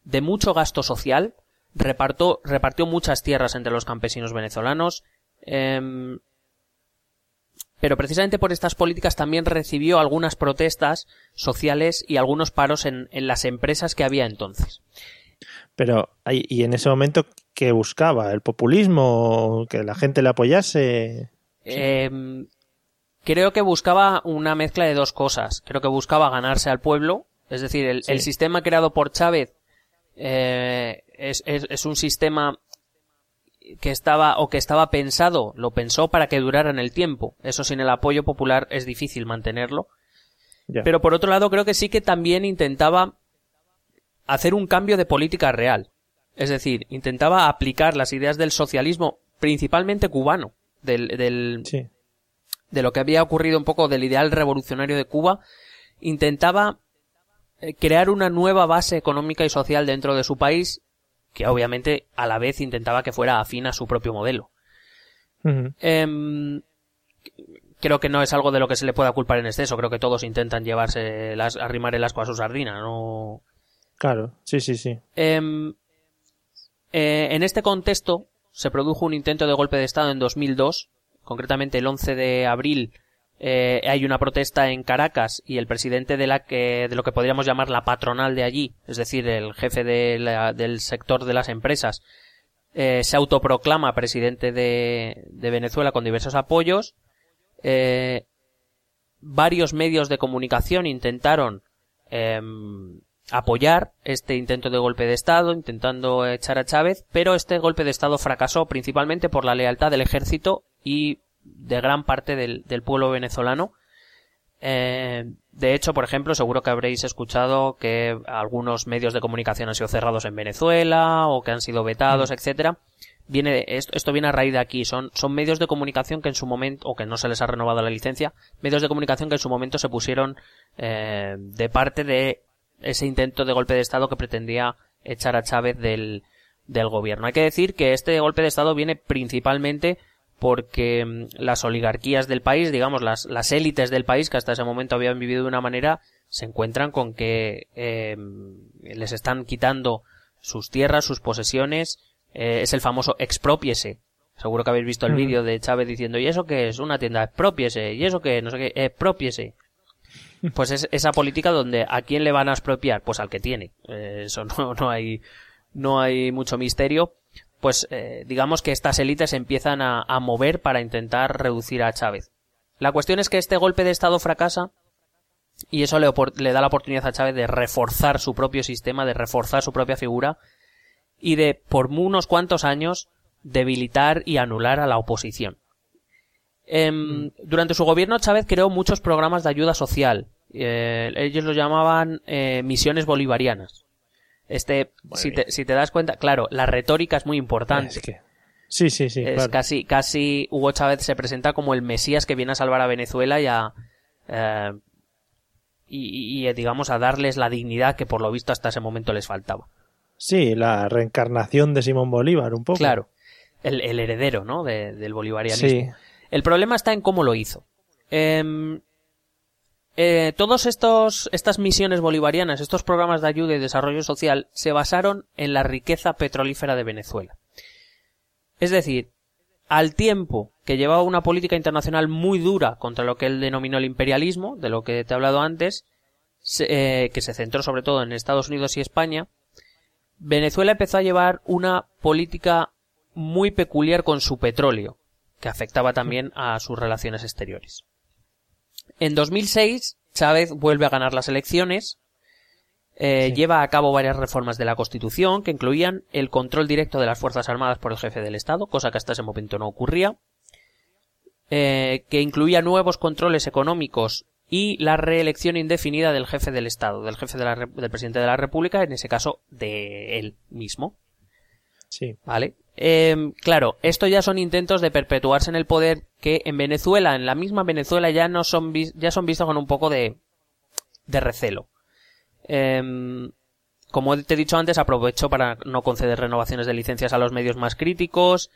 de mucho gasto social, repartió, repartió muchas tierras entre los campesinos venezolanos, eh, pero precisamente por estas políticas también recibió algunas protestas sociales y algunos paros en, las empresas que había entonces.
Pero, ¿y en ese momento qué buscaba? ¿El populismo? ¿Que la gente le apoyase?
Em, creo que buscaba una mezcla de dos cosas. Creo que buscaba ganarse al pueblo, es decir, el, sistema creado por Chávez eh, es, es, un sistema que estaba o que estaba pensado, lo pensó para que durara en el tiempo. Eso sin el apoyo popular es difícil mantenerlo. Pero por otro lado creo que sí que también intentaba hacer un cambio de política real. Es decir, intentaba aplicar las ideas del socialismo, principalmente cubano, del, del de lo que había ocurrido un poco del ideal revolucionario de Cuba, intentaba eh, crear una nueva base económica y social dentro de su país que obviamente a la vez intentaba que fuera afín a su propio modelo. Em, creo que no es algo de lo que se le pueda culpar en exceso, creo que todos intentan llevarse las, arrimar el asco a su sardina, no...
Claro, sí, sí, sí.
Em, eh, en este contexto se produjo un intento de golpe de Estado en 2002, concretamente el 11 de abril eh, hay una protesta en Caracas y el presidente de la que de lo que podríamos llamar la patronal de allí, es decir, el jefe del sector de las empresas, eh, se autoproclama presidente de, Venezuela con diversos apoyos. Eh, varios medios de comunicación intentaron em, apoyar este intento de golpe de Estado, intentando echar a Chávez, pero este golpe de Estado fracasó principalmente por la lealtad del ejército y de gran parte del, pueblo venezolano. Eh, de hecho, por ejemplo, seguro que habréis escuchado que algunos medios de comunicación han sido cerrados en Venezuela o que han sido vetados, mm. etcétera. Viene esto, esto, viene a raíz de aquí. Son, son medios de comunicación que en su momento, o que no se les ha renovado la licencia, medios de comunicación que en su momento se pusieron eh, de parte de ese intento de golpe de Estado que pretendía echar a Chávez del, del gobierno. Hay que decir que este golpe de Estado viene principalmente porque mm, las oligarquías del país, digamos, las, las élites del país que hasta ese momento habían vivido de una manera, se encuentran con que eh, les están quitando sus tierras, sus posesiones, Eh, es el famoso expropiese. Seguro que habéis visto el vídeo de Chávez diciendo, ¿y eso qué es? Una tienda, expropiese. ¿Y eso qué? No sé qué, expropiese. Pues es esa política donde a quién le van a expropiar, pues al que tiene. Eh, eso no, no hay, no hay mucho misterio. Pues eh, digamos que estas élites empiezan a, mover para intentar reducir a Chávez. La cuestión es que este golpe de Estado fracasa y eso le, da la oportunidad a Chávez de reforzar su propio sistema, de reforzar su propia figura y de, por unos cuantos años, debilitar y anular a la oposición. Em. Durante su gobierno, Chávez creó muchos programas de ayuda social. Eh, ellos lo llamaban eh, misiones bolivarianas. Este, si te, si te, das cuenta, claro, la retórica es muy importante.
Sí, sí, sí.
Es casi, casi Hugo Chávez se presenta como el Mesías que viene a salvar a Venezuela y a, eh, y, y, digamos, a darles la dignidad que por lo visto hasta ese momento les faltaba.
Sí, la reencarnación de Simón Bolívar, un poco.
Claro, el, el heredero, ¿no? del bolivarianismo. Sí. El problema está en cómo lo hizo. Eh, eh, todos estos estas misiones bolivarianas, estos programas de ayuda y desarrollo social se basaron en la riqueza petrolífera de Venezuela. Es decir, al tiempo que llevaba una política internacional muy dura contra lo que él denominó el imperialismo, de lo que te he hablado antes, eh, que se centró sobre todo en Estados Unidos y España, Venezuela empezó a llevar una política muy peculiar con su petróleo, que afectaba también a sus relaciones exteriores. En 2006, Chávez vuelve a ganar las elecciones eh, lleva a cabo varias reformas de la Constitución que incluían el control directo de las Fuerzas Armadas por el jefe del Estado, cosa que hasta ese momento no ocurría, eh, que incluía nuevos controles económicos y la reelección indefinida del jefe del Estado, del jefe del presidente de la República, en ese caso de él mismo.
Sí.
¿Vale? Eh, claro, esto ya son intentos de perpetuarse en el poder que en Venezuela, en la misma Venezuela, ya no son, ya son vistos con un poco de, de recelo. Em, como te he dicho antes, aprovechó para no conceder renovaciones de licencias a los medios más críticos,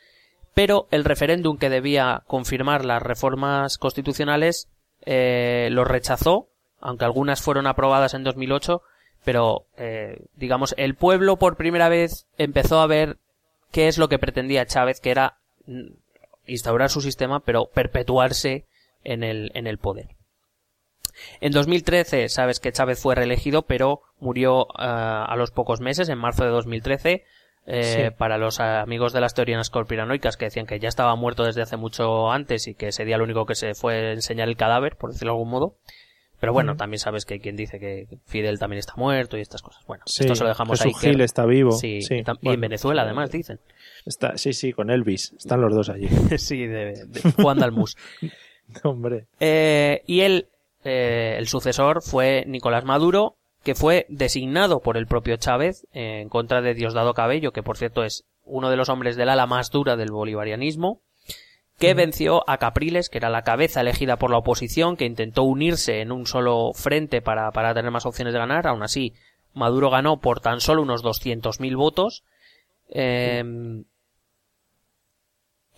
pero el referéndum que debía confirmar las reformas constitucionales eh, lo rechazó, aunque algunas fueron aprobadas en 2008, pero eh, digamos el pueblo por primera vez empezó a ver qué es lo que pretendía Chávez, que era mm, instaurar su sistema, pero perpetuarse en el, en el poder. En 2013 sabes que Chávez fue reelegido, pero murió eh, a los pocos meses, en marzo de 2013. Eh, Para los amigos de las teorías conspiranoicas que decían que ya estaba muerto desde hace mucho antes y que ese día lo único que se fue enseñar el cadáver, por decirlo de algún modo. Pero bueno, también sabes que hay quien dice que Fidel también está muerto y estas cosas. Bueno, esto se lo dejamos ahí.
Gil está vivo.
Sí, y en Venezuela además dicen.
Está, sí, sí, con Elvis. Están los dos allí.
sí, de, de Juan Dalmus.
Hombre.
Eh, y él eh, el sucesor fue Nicolás Maduro, que fue designado por el propio Chávez en contra de Diosdado Cabello, que por cierto es uno de los hombres del ala más dura del bolivarianismo, que venció a Capriles, que era la cabeza elegida por la oposición, que intentó unirse en un solo frente para, para tener más opciones de ganar. Aún así, Maduro ganó por tan solo unos 200.000 votos. Eh,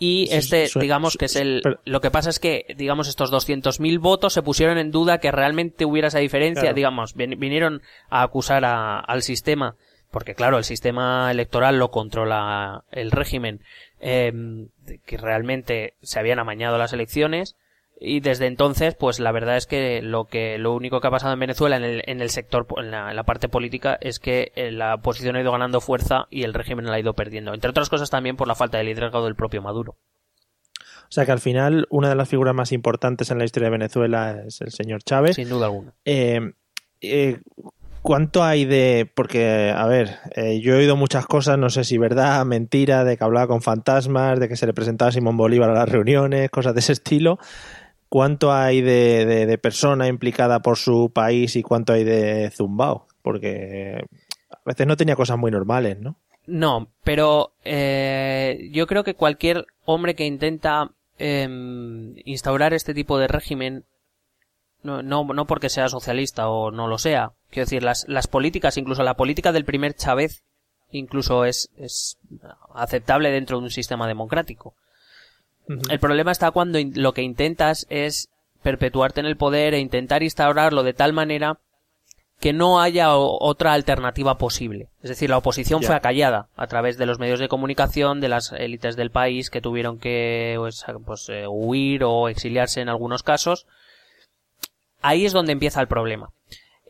y este, digamos que es el... lo que pasa es que, digamos, estos 200.000 votos se pusieron en duda que realmente hubiera esa diferencia, digamos, vinieron a acusar al sistema, porque claro, el sistema electoral lo controla el régimen, em, que realmente se habían amañado las elecciones, y desde entonces, pues la verdad es que lo que lo único que ha pasado en Venezuela en el, en el sector, en la, parte política, es que eh, la oposición ha ido ganando fuerza y el régimen la ha ido perdiendo. Entre otras cosas también por la falta de liderazgo del propio Maduro.
O sea que al final una de las figuras más importantes en la historia de Venezuela es el señor Chávez.
Sin duda alguna.
Eh, eh, ¿Cuánto hay de.? Porque, a ver, yo he oído muchas cosas, no sé si verdad, mentira, de que hablaba con fantasmas, de que se le presentaba a Simón Bolívar a las reuniones, cosas de ese estilo cuánto hay de, de, persona implicada por su país y cuánto hay de zumbao, porque a veces no tenía cosas muy normales, ¿no?
No, pero eh, yo creo que cualquier hombre que intenta em, instaurar este tipo de régimen, no, no, no porque sea socialista o no lo sea, quiero decir, las, las políticas, incluso la política del primer Chávez, incluso es, es aceptable dentro de un sistema democrático. El problema está cuando lo que intentas es perpetuarte en el poder e intentar instaurarlo de tal manera que no haya otra alternativa posible. Es decir, la oposición fue acallada a través de los medios de comunicación, de las élites del país que tuvieron que pues, pues eh, huir o exiliarse en algunos casos. Ahí es donde empieza el problema.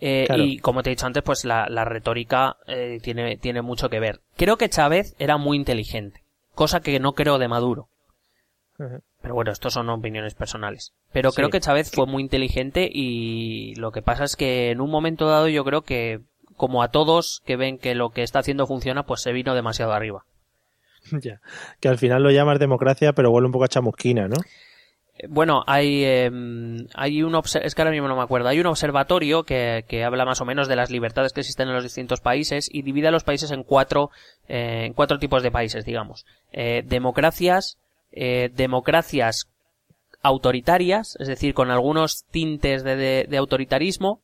Eh, y como te he dicho antes, pues la, retórica eh, tiene, tiene mucho que ver. Creo que Chávez era muy inteligente, cosa que no creo de Maduro. Pero bueno, estos son opiniones personales. Pero creo que Chávez fue muy inteligente y lo que pasa es que en un momento dado yo creo que, como a todos que ven que lo que está haciendo funciona, pues se vino demasiado arriba.
Ya. Que al final lo llamas democracia, pero vuelve un poco a chamusquina, ¿no?
Bueno, hay, em, hay un es que ahora mismo no me acuerdo, hay un observatorio que, que, habla más o menos de las libertades que existen en los distintos países y divide a los países en cuatro, eh, en cuatro tipos de países, digamos. Eh, democracias, eh, democracias autoritarias, es decir, con algunos tintes de, de, autoritarismo,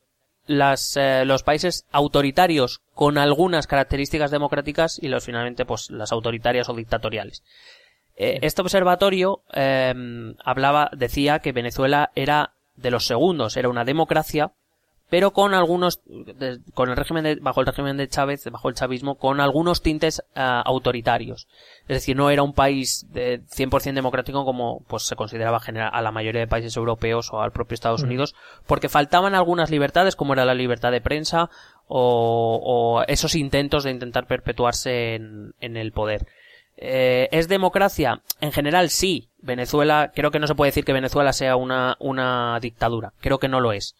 las, los países autoritarios con algunas características democráticas y los finalmente pues las autoritarias o dictatoriales. Eh, este observatorio em, hablaba, decía que Venezuela era de los segundos, era una democracia, pero con algunos, con el régimen de, bajo el régimen de Chávez, bajo el chavismo, con algunos tintes eh, autoritarios. Es decir, no era un país de 100% democrático como pues se consideraba general a la mayoría de países europeos o al propio Estados Unidos, porque faltaban algunas libertades como era la libertad de prensa o, o esos intentos de intentar perpetuarse en, en el poder. Eh, ¿Es democracia? En general sí. Venezuela, creo que no se puede decir que Venezuela sea una, una dictadura. Creo que no lo es.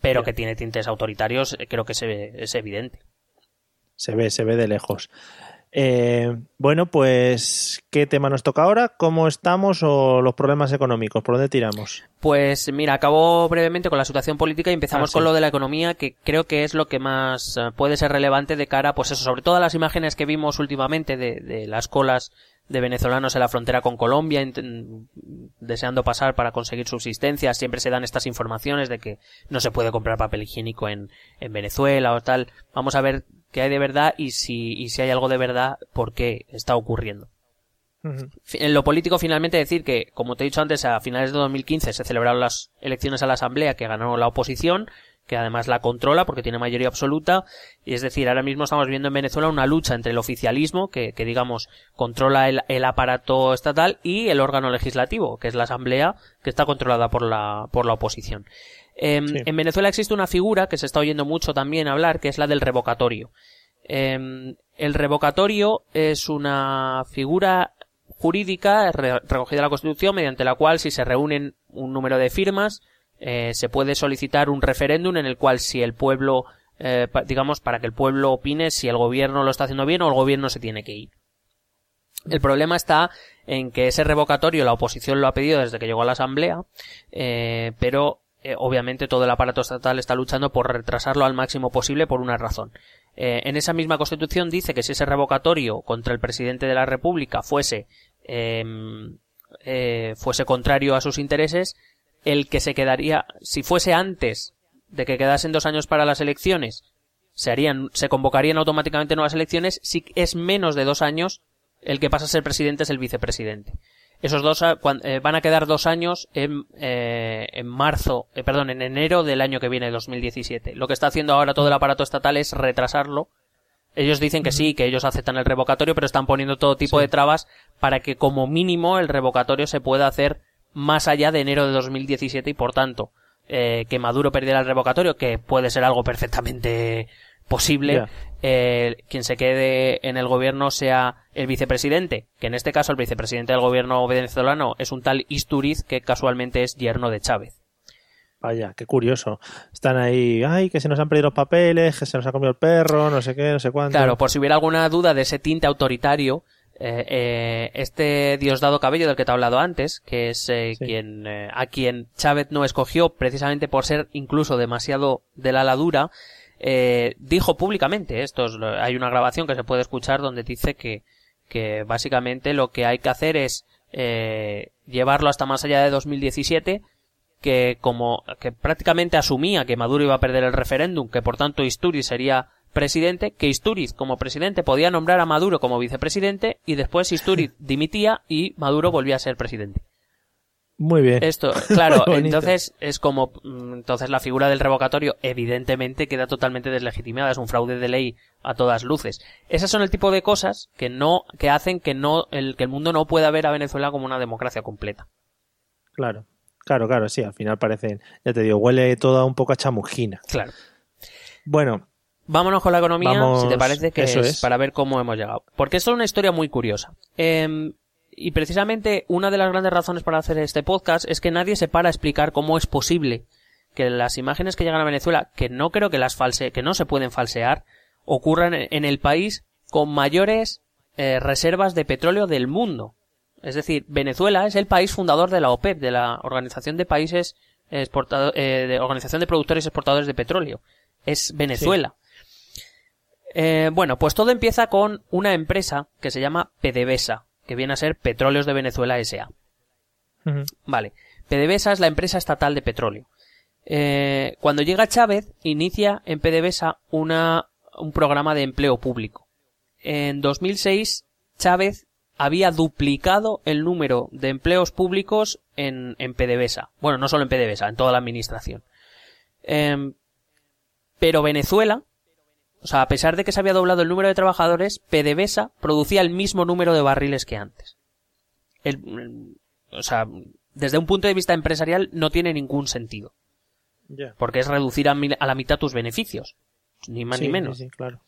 Pero que tiene tintes autoritarios, eh, creo que se es evidente.
Se ve, se ve de lejos. Eh, bueno, pues, ¿qué tema nos toca ahora? ¿Cómo estamos o los problemas económicos? ¿Por dónde tiramos?
Pues mira, acabo brevemente con la situación política y empezamos ah, con lo de la economía, que creo que es lo que más eh, puede ser relevante de cara, pues eso, sobre todas las imágenes que vimos últimamente de, de las colas de venezolanos en la frontera con Colombia deseando pasar para conseguir subsistencia. Siempre se dan estas informaciones de que no se puede comprar papel higiénico en, en Venezuela o tal. Vamos a ver qué hay de verdad y si, y si hay algo de verdad, por qué está ocurriendo. En lo político, finalmente decir que, como te he dicho antes, a finales de 2015 se celebraron las elecciones a la Asamblea que ganó la oposición que además la controla porque tiene mayoría absoluta. Y es decir, ahora mismo estamos viendo en Venezuela una lucha entre el oficialismo, que, que digamos controla el, el, aparato estatal, y el órgano legislativo, que es la Asamblea, que está controlada por la, por la oposición. Em, en Venezuela existe una figura que se está oyendo mucho también hablar, que es la del revocatorio. Em, el revocatorio es una figura jurídica recogida en la Constitución mediante la cual si se reúnen un número de firmas eh, se puede solicitar un referéndum en el cual si el pueblo, eh, digamos, para que el pueblo opine si el gobierno lo está haciendo bien o el gobierno se tiene que ir. El problema está en que ese revocatorio la oposición lo ha pedido desde que llegó a la Asamblea, eh, pero obviamente todo el aparato estatal está luchando por retrasarlo al máximo posible por una razón. en esa misma Constitución dice que si ese revocatorio contra el presidente de la República fuese em, fuese contrario a sus intereses, el que se quedaría, si fuese antes de que quedasen dos años para las elecciones, se harían, se convocarían automáticamente nuevas elecciones, si es menos de dos años, el que pasa a ser presidente es el vicepresidente. Esos dos eh, van a quedar dos años en, eh, en marzo, eh, perdón, en enero del año que viene, 2017. Lo que está haciendo ahora todo el aparato estatal es retrasarlo. Ellos dicen que sí, que ellos aceptan el revocatorio, pero están poniendo todo tipo de trabas para que como mínimo el revocatorio se pueda hacer más allá de enero de 2017 y por tanto eh, que Maduro perdiera el revocatorio, que puede ser algo perfectamente posible, eh, quien se quede en el gobierno sea el vicepresidente, que en este caso el vicepresidente del gobierno venezolano es un tal Isturiz que casualmente es yerno de Chávez.
Vaya, qué curioso. Están ahí, ay, que se nos han perdido los papeles, que se nos ha comido el perro, no sé qué, no sé cuánto.
Claro, por si hubiera alguna duda de ese tinte autoritario, eh, eh, este Diosdado Cabello del que te he hablado antes, que es eh, quien eh, a quien Chávez no escogió precisamente por ser incluso demasiado de la ladura, dijo públicamente esto hay una grabación que se puede escuchar donde dice que que básicamente lo que hay que hacer es llevarlo hasta más allá de 2017 que como que prácticamente asumía que Maduro iba a perder el referéndum, que por tanto Isturi sería presidente que Isturiz como presidente podía nombrar a Maduro como vicepresidente y después Isturiz dimitía y Maduro volvía a ser presidente.
Muy bien.
Esto, claro, entonces es como, mm, entonces la figura del revocatorio evidentemente queda totalmente deslegitimada, es un fraude de ley a todas luces. Esas son el tipo de cosas que no, que hacen que no, el, que el mundo no pueda ver a Venezuela como una democracia completa.
Claro, claro, claro, sí, al final parecen, ya te digo, huele todo un poco a chamujina.
Claro.
Bueno.
Vámonos con la economía, si te parece que es, para ver cómo hemos llegado. Porque esto es una historia muy curiosa. Eh, y precisamente una de las grandes razones para hacer este podcast es que nadie se para a explicar cómo es posible que las imágenes que llegan a Venezuela, que no creo que las false, que no se pueden falsear, ocurran en el país con mayores eh, reservas de petróleo del mundo. Es decir, Venezuela es el país fundador de la OPEP, de la Organización de Países exportado, eh, de Organización de Productores Exportadores de Petróleo. Es Venezuela. Eh, bueno, pues todo empieza con una empresa que se llama PDVSA, que viene a ser Petróleos de Venezuela S.A. Vale. PDVSA es la empresa estatal de petróleo. Eh, cuando llega Chávez, inicia en PDVSA una, un programa de empleo público. En 2006, Chávez había duplicado el número de empleos públicos en, en PDVSA. Bueno, no solo en PDVSA, en toda la administración. Em, pero Venezuela o sea, a pesar de que se había doblado el número de trabajadores, PDVSA producía el mismo número de barriles que antes. o sea, desde un punto de vista empresarial no tiene ningún sentido. Porque es reducir a, la mitad tus beneficios. Ni más ni menos.
Sí, claro.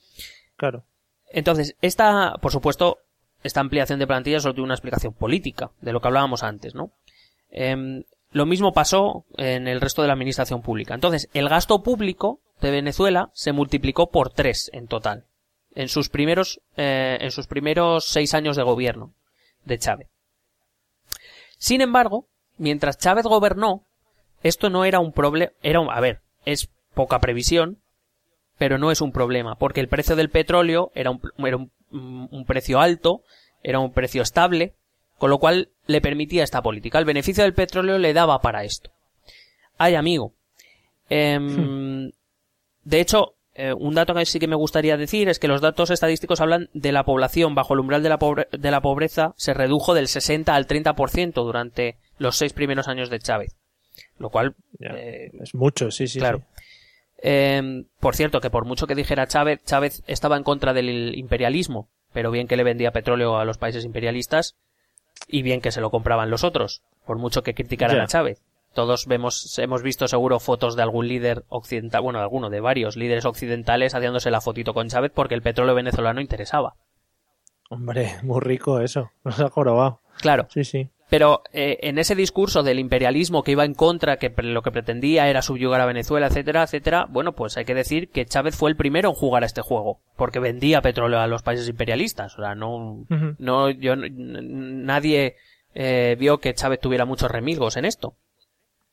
Claro.
Entonces, esta, por supuesto, esta ampliación de plantilla solo tiene una explicación política, de lo que hablábamos antes, ¿no? Em, lo mismo pasó en el resto de la administración pública. Entonces, el gasto público de Venezuela se multiplicó por tres en total en sus primeros eh, en sus primeros seis años de gobierno de Chávez. Sin embargo, mientras Chávez gobernó, esto no era un problema, era un, a ver, es poca previsión, pero no es un problema, porque el precio del petróleo era un, era un, precio alto, era un precio estable, con lo cual le permitía esta política. El beneficio del petróleo le daba para esto. Ay, amigo. Eh, de hecho, eh, un dato que sí que me gustaría decir es que los datos estadísticos hablan de la población bajo el umbral de la, de la pobreza se redujo del 60 al 30% durante los seis primeros años de Chávez. Lo cual...
Eh, es mucho, sí, sí.
Claro. Em, por cierto, que por mucho que dijera Chávez, Chávez estaba en contra del imperialismo, pero bien que le vendía petróleo a los países imperialistas y bien que se lo compraban los otros, por mucho que criticaran a Chávez. Todos vemos, hemos visto seguro fotos de algún líder occidental, bueno, alguno de varios líderes occidentales haciéndose la fotito con Chávez porque el petróleo venezolano interesaba.
Hombre, muy rico eso, nos ha jorobado.
Claro.
Sí, sí.
Pero eh, en ese discurso del imperialismo que iba en contra, que lo que pretendía era subyugar a Venezuela, etcétera, etcétera, bueno, pues hay que decir que Chávez fue el primero en jugar a este juego, porque vendía petróleo a los países imperialistas. O sea, no, no, yo, nadie eh, vio que Chávez tuviera muchos remilgos en esto.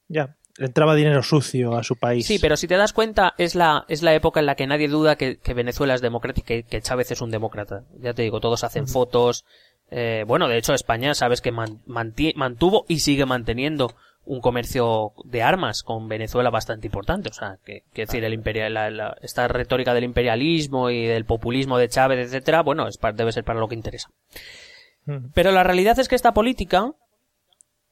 Ya, le entraba dinero sucio a su país.
Sí, pero si te das cuenta, es la, es la época en la que nadie duda que, Venezuela es democrática y que Chávez es un demócrata. Ya te digo, todos hacen fotos. Eh, bueno, de hecho, España, sabes que mantuvo y sigue manteniendo un comercio de armas con Venezuela bastante importante. O sea, que, que decir, el imperial, esta retórica del imperialismo y del populismo de Chávez, etcétera, bueno, es, debe ser para lo que interesa. Pero la realidad es que esta política,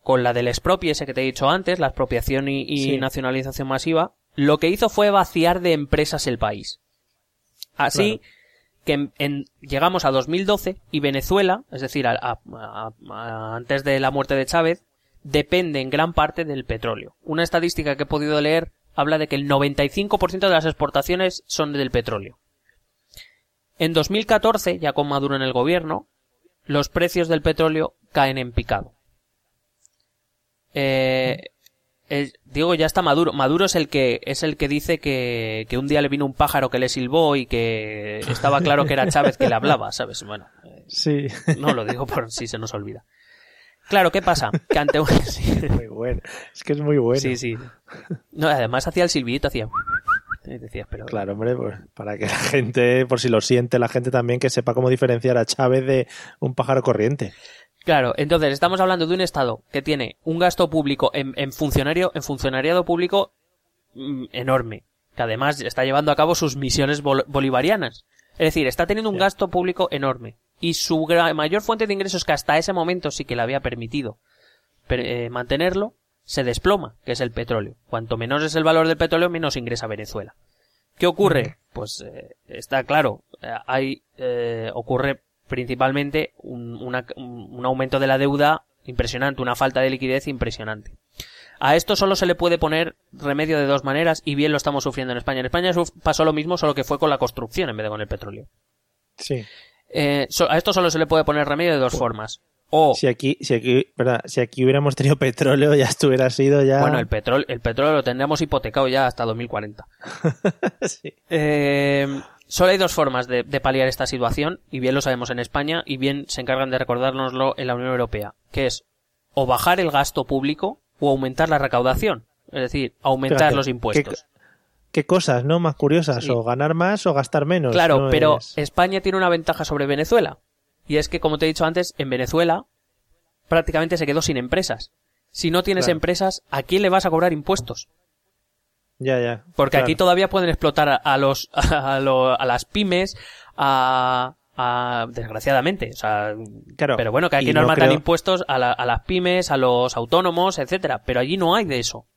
con la del expropie ese que te he dicho antes, la expropiación y, nacionalización masiva, lo que hizo fue vaciar de empresas el país. Así que llegamos a 2012 y Venezuela, es decir, antes de la muerte de Chávez, depende en gran parte del petróleo. Una estadística que he podido leer habla de que el 95% de las exportaciones son del petróleo. En 2014, ya con Maduro en el gobierno, los precios del petróleo caen en picado. Eh, digo, ya está Maduro. Maduro es el que es el que dice que, que, un día le vino un pájaro que le silbó y que estaba claro que era Chávez que le hablaba, ¿sabes? Bueno,
eh, sí.
No lo digo por si se nos olvida. Claro, ¿qué pasa? Que ante
muy bueno. Es que es muy bueno.
Sí, sí. No, además hacía el silbidito, hacía... Decías, pero...
Claro, hombre, pues, para que la gente, por si lo siente, la gente también que sepa cómo diferenciar a Chávez de un pájaro corriente.
Claro, entonces estamos hablando de un Estado que tiene un gasto público en, funcionario, en funcionariado público mm, enorme, que además está llevando a cabo sus misiones bolivarianas. Es decir, está teniendo un gasto público enorme. Y su mayor fuente de ingresos, que hasta ese momento sí que le había permitido eh, mantenerlo, se desploma, que es el petróleo. Cuanto menos es el valor del petróleo, menos ingresa Venezuela. ¿Qué ocurre? Pues eh, está claro, eh, hay, ocurre principalmente un, un aumento de la deuda impresionante, una falta de liquidez impresionante. A esto solo se le puede poner remedio de dos maneras y bien lo estamos sufriendo en España. En España pasó lo mismo, solo que fue con la construcción en vez de con el petróleo.
Sí.
Eh, a esto solo se le puede poner remedio de dos formas. O,
si aquí, si aquí, ¿verdad? Si aquí hubiéramos tenido petróleo, ya estuviera sido ya.
Bueno, el petróleo, el petróleo lo tendríamos hipotecado ya hasta 2040. sí. Eh, solo hay dos formas de, de, paliar esta situación, y bien lo sabemos en España, y bien se encargan de recordárnoslo en la Unión Europea, que es o bajar el gasto público o aumentar la recaudación. Es decir, aumentar los impuestos.
¿Qué, cosas, no? Más curiosas. O ganar más o gastar menos.
Claro, pero España tiene una ventaja sobre Venezuela. Y es que, como te he dicho antes, en Venezuela prácticamente se quedó sin empresas. Si no tienes empresas, ¿a quién le vas a cobrar impuestos?
Ya, ya.
Porque aquí todavía pueden explotar a, los, a, a las pymes, a, desgraciadamente. O sea, claro, pero bueno, que aquí nos matan impuestos a, las pymes, a los autónomos, etcétera. Pero allí no hay de eso.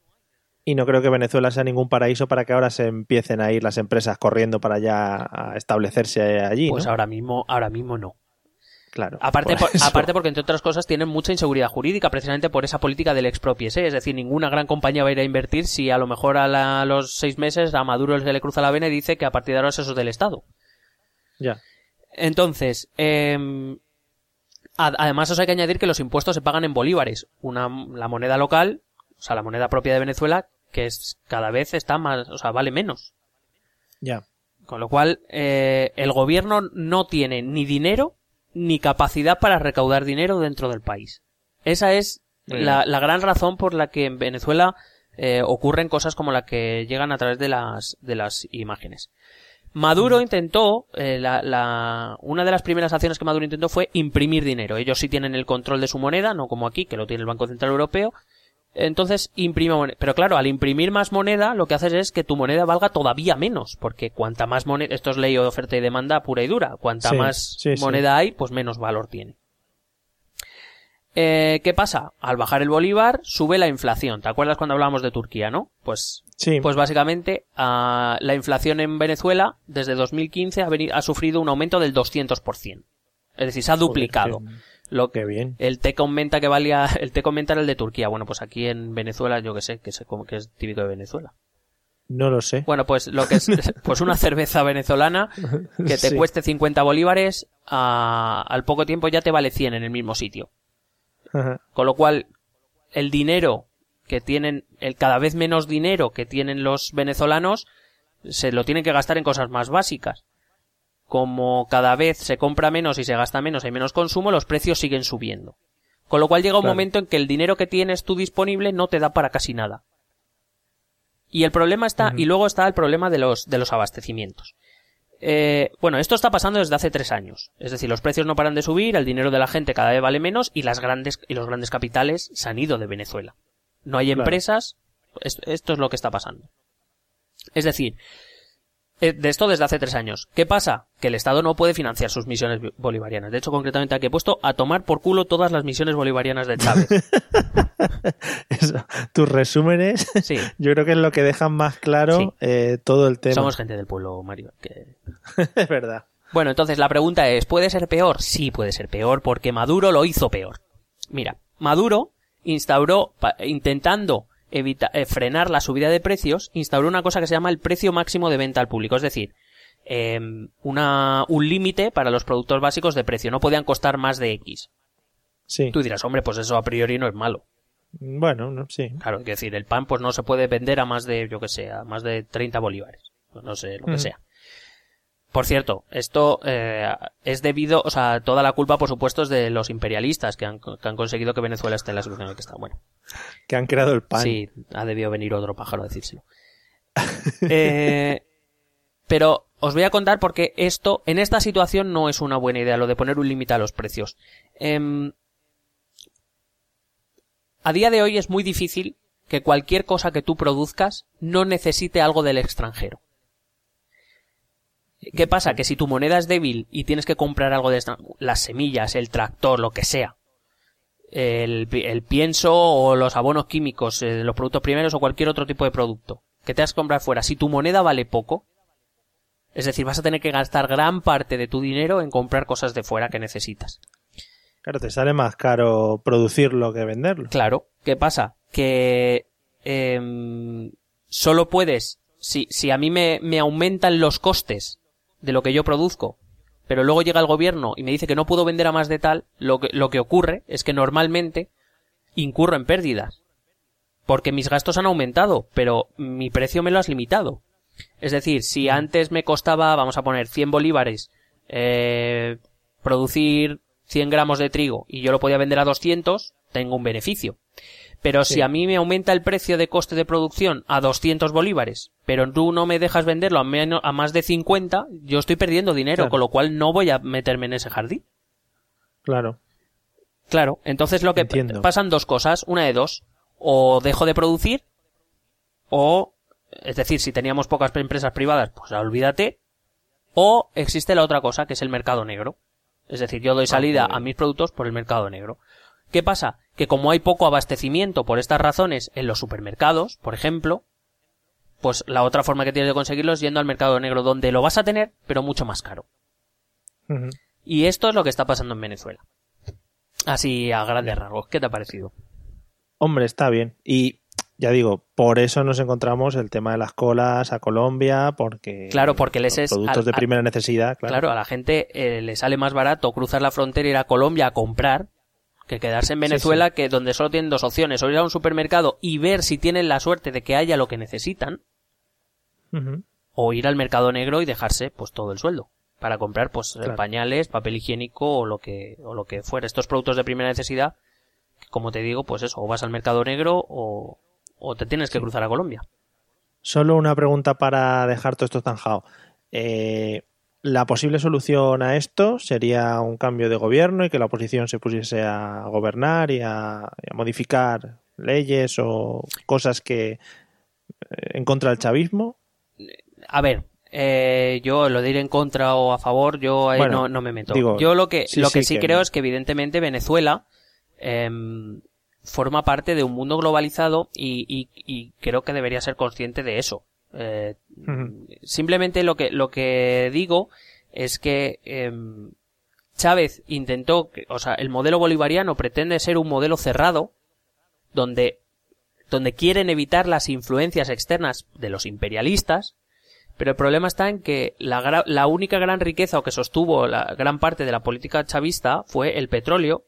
Y no creo que Venezuela sea ningún paraíso para que ahora se empiecen a ir las empresas corriendo para ya a establecerse allí.
Pues ahora mismo, ahora mismo no.
Claro.
Aparte, aparte porque, entre otras cosas, tienen mucha inseguridad jurídica precisamente por esa política del expropiese. Es decir, ninguna gran compañía va a ir a invertir si a lo mejor a, los seis meses a Maduro se le cruza la vena y dice que a partir de ahora es eso del Estado.
Ya.
Entonces, eh, además os hay que añadir que los impuestos se pagan en bolívares, una, la moneda local, o sea, la moneda propia de Venezuela, que es cada vez está más, o sea, vale menos.
Ya.
Con lo cual, eh, el gobierno no tiene ni dinero ni capacidad para recaudar dinero dentro del país. Esa es la, la, gran razón por la que en Venezuela eh, ocurren cosas como la que llegan a través de las, de las imágenes. Maduro intentó, eh, la, una de las primeras acciones que Maduro intentó fue imprimir dinero. Ellos sí tienen el control de su moneda, no como aquí, que lo tiene el Banco Central Europeo. Entonces imprime moneda. Pero claro, al imprimir más moneda, lo que haces es que tu moneda valga todavía menos, porque cuanta más moneda, esto es ley de oferta y demanda pura y dura, cuanta más moneda hay, pues menos valor tiene. Eh, ¿Qué pasa? Al bajar el bolívar, sube la inflación. ¿Te acuerdas cuando hablábamos de Turquía, no? Pues, pues básicamente ah, la inflación en Venezuela desde 2015 ha, ha sufrido un aumento del 200%. Es decir, se ha duplicado.
Lo que bien.
El té aumenta que valía, el té aumenta era el de Turquía. Bueno, pues aquí en Venezuela, yo que sé, que, sé, que es típico de Venezuela.
No lo sé.
Bueno, pues lo que es, pues una cerveza venezolana que te cueste 50 bolívares, ah, al poco tiempo ya te vale 100 en el mismo sitio. Con lo cual, el dinero que tienen, el cada vez menos dinero que tienen los venezolanos, se lo tienen que gastar en cosas más básicas. Como cada vez se compra menos y se gasta menos, hay menos consumo, los precios siguen subiendo. Con lo cual llega un momento en que el dinero que tienes tú disponible no te da para casi nada. Y el problema está, y luego está el problema de los, de los abastecimientos. Eh, bueno, esto está pasando desde hace tres años. Es decir, los precios no paran de subir, el dinero de la gente cada vez vale menos y las grandes y los grandes capitales se han ido de Venezuela. No hay empresas. Esto es lo que está pasando. Es decir, de esto desde hace tres años. ¿Qué pasa? Que el Estado no puede financiar sus misiones bolivarianas. De hecho, concretamente aquí he puesto a tomar por culo todas las misiones bolivarianas de Chávez.
tus resúmenes, sí. yo creo que es lo que dejan más claro eh, todo el tema.
Somos gente del pueblo, Mario.
es verdad.
Bueno, entonces la pregunta es, ¿puede ser peor? Sí, puede ser peor porque Maduro lo hizo peor. Mira, Maduro instauró, intentando eh, frenar la subida de precios, instauró una cosa que se llama el precio máximo de venta al público. Es decir, em, una, un límite para los productos básicos de precio. No podían costar más de X.
Sí.
Tú dirás, hombre, pues eso a priori no es malo.
Bueno, no, sí.
Claro, es decir, el pan pues no se puede vender a más de, yo que sé, a más de 30 bolívares. No sé, lo que mm. sea. Por cierto, esto eh, es debido, o sea, toda la culpa, por supuesto, es de los imperialistas que han, que han conseguido que Venezuela esté en la situación en la que está. Bueno.
Que han creado el pan.
Sí, ha debido venir otro pájaro a decírselo. eh, pero os voy a contar porque esto, en esta situación, no es una buena idea lo de poner un límite a los precios. Eh, a día de hoy es muy difícil que cualquier cosa que tú produzcas no necesite algo del extranjero. ¿Qué pasa? Que si tu moneda es débil y tienes que comprar algo de las semillas, el tractor, lo que sea, el, el pienso o los abonos químicos, eh, los productos primeros o cualquier otro tipo de producto que te has comprar fuera, si tu moneda vale poco, es decir, vas a tener que gastar gran parte de tu dinero en comprar cosas de fuera que necesitas.
Claro, te sale más caro producirlo que venderlo.
Claro, ¿qué pasa? Que eh, solo puedes, si, si a mí me, me aumentan los costes de lo que yo produzco, pero luego llega el gobierno y me dice que no puedo vender a más de tal, lo que, lo que ocurre es que normalmente incurro en pérdidas. Porque mis gastos han aumentado, pero mi precio me lo has limitado. Es decir, si antes me costaba, vamos a poner 100 bolívares, eh, producir 100 gramos de trigo y yo lo podía vender a 200, tengo un beneficio. Pero si a mí me aumenta el precio de coste de producción a 200 bolívares, pero tú no me dejas venderlo a, menos, a más de 50, yo estoy perdiendo dinero, con lo cual no voy a meterme en ese jardín.
Claro.
Claro, entonces lo que pasan dos cosas, una de dos, o dejo de producir, o, es decir, si teníamos pocas empresas privadas, pues olvídate, o existe la otra cosa, que es el mercado negro. Es decir, yo doy salida a mis productos por el mercado negro. ¿Qué pasa? Que como hay poco abastecimiento por estas razones en los supermercados, por ejemplo, pues la otra forma que tienes de conseguirlo es yendo al mercado negro, donde lo vas a tener, pero mucho más caro. Y esto es lo que está pasando en Venezuela. Así a grandes rasgos. ¿Qué te ha parecido?
Hombre, está bien. Y ya digo, por eso nos encontramos el tema de las colas a Colombia, porque.
Claro, porque les
es. Productos de primera necesidad,
claro. Claro, a la gente eh, le sale más barato cruzar la frontera y ir a Colombia a comprar que quedarse en Venezuela, que donde solo tienen dos opciones, o ir a un supermercado y ver si tienen la suerte de que haya lo que necesitan, o ir al mercado negro y dejarse pues todo el sueldo para comprar pues pañales, papel higiénico o lo que o lo que fuera. Estos productos de primera necesidad, como te digo, pues eso, o vas al mercado negro o, o te tienes que cruzar a Colombia.
Solo una pregunta para dejar todo esto zanjado. Eh, la posible solución a esto sería un cambio de gobierno y que la oposición se pusiese a gobernar y a, modificar leyes o cosas que eh, en contra del chavismo.
A ver, eh, yo lo de ir en contra o a favor, yo ahí no, me meto. yo lo que sí, lo que sí, creo es que evidentemente Venezuela em, forma parte de un mundo globalizado y, y creo que debería ser consciente de eso. Eh, simplemente lo que, lo que digo es que em, Chávez intentó, o sea, el modelo bolivariano pretende ser un modelo cerrado, donde, donde quieren evitar las influencias externas de los imperialistas, pero el problema está en que la, la única gran riqueza o que sostuvo la gran parte de la política chavista fue el petróleo,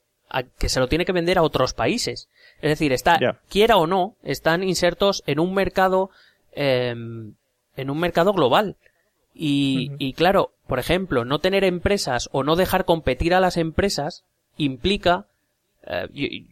que se lo tiene que vender a otros países. Es decir, está, quiera o no, están insertos en un mercado Em, en un mercado global. Y, y claro, por ejemplo, no tener empresas o no dejar competir a las empresas implica eh,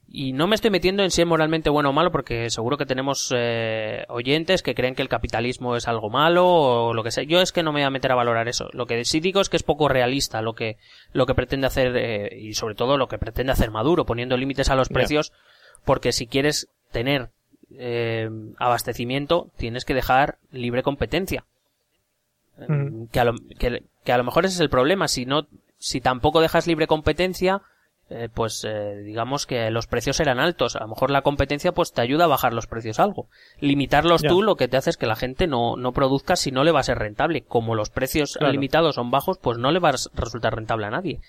y, no me estoy metiendo en si es moralmente bueno o malo porque seguro que tenemos eh, oyentes que creen que el capitalismo es algo malo o lo que sea. Yo es que no me voy a meter a valorar eso. Lo que sí digo es que es poco realista lo que lo que pretende hacer eh, y sobre todo lo que pretende hacer Maduro poniendo límites a los precios porque si quieres tener eh, abastecimiento, tienes que dejar libre competencia. Mm. Que, a lo, que, a lo mejor ese es el problema. Si no, si tampoco dejas libre competencia, eh, pues eh, digamos que los precios serán altos. A lo mejor la competencia pues te ayuda a bajar los precios algo. Limitarlos tú lo que te hace es que la gente no, no produzca si no le va a ser rentable. Como los precios limitados son bajos, pues no le va a resultar rentable a nadie.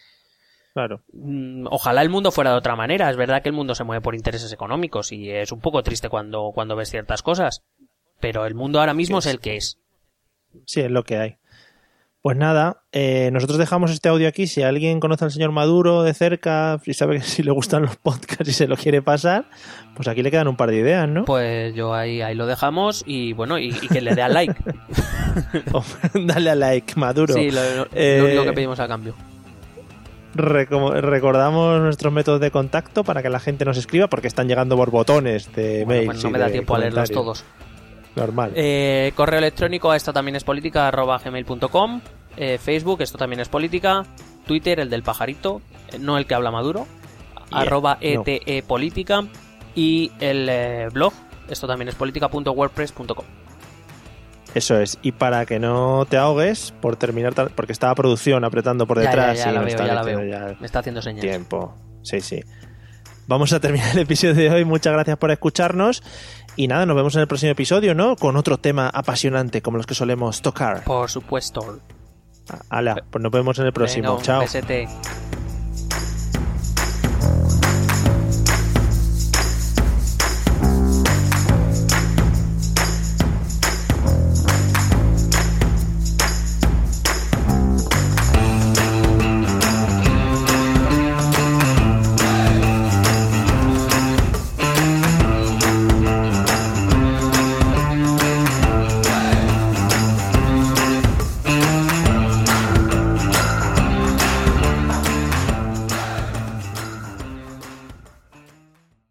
Claro.
Mm, ojalá el mundo fuera de otra manera. Es verdad que el mundo se mueve por intereses económicos y es un poco triste cuando, cuando ves ciertas cosas. Pero el mundo ahora mismo es, el que es.
Sí, es lo que hay. Pues nada, eh, nosotros dejamos este audio aquí. Si alguien conoce al señor Maduro de cerca y sabe que si le gustan los podcasts y se lo quiere pasar, pues aquí le quedan un par de ideas, ¿no?
Pues yo ahí, ahí lo dejamos y bueno, y, que le dé al like.
Dale al like, Maduro.
Sí, lo, lo único que pedimos a cambio
recordamos nuestros métodos de contacto para que la gente nos escriba porque están llegando por botones de mail.
Pues no me da tiempo a leerlos todos.
Normal.
Eh, correo electrónico, esto también es política, arroba gmail.com. Eh, Facebook, esto también es política. Twitter, el del pajarito, eh, no el que habla Maduro, arroba ETE política. Y el blog, esto también es política.wordpress.com.
Eso es. Y para que no te ahogues, por terminar, porque estaba producción apretando por detrás.
Ya, ya, la veo, ya la veo. Me está haciendo señas.
Tiempo. Sí, sí. vamos a terminar el episodio de hoy. Muchas gracias por escucharnos. Y nada, nos vemos en el próximo episodio, ¿no? Con otro tema apasionante como los que solemos tocar.
Por supuesto.
Hala, pues nos vemos en el próximo. Chao.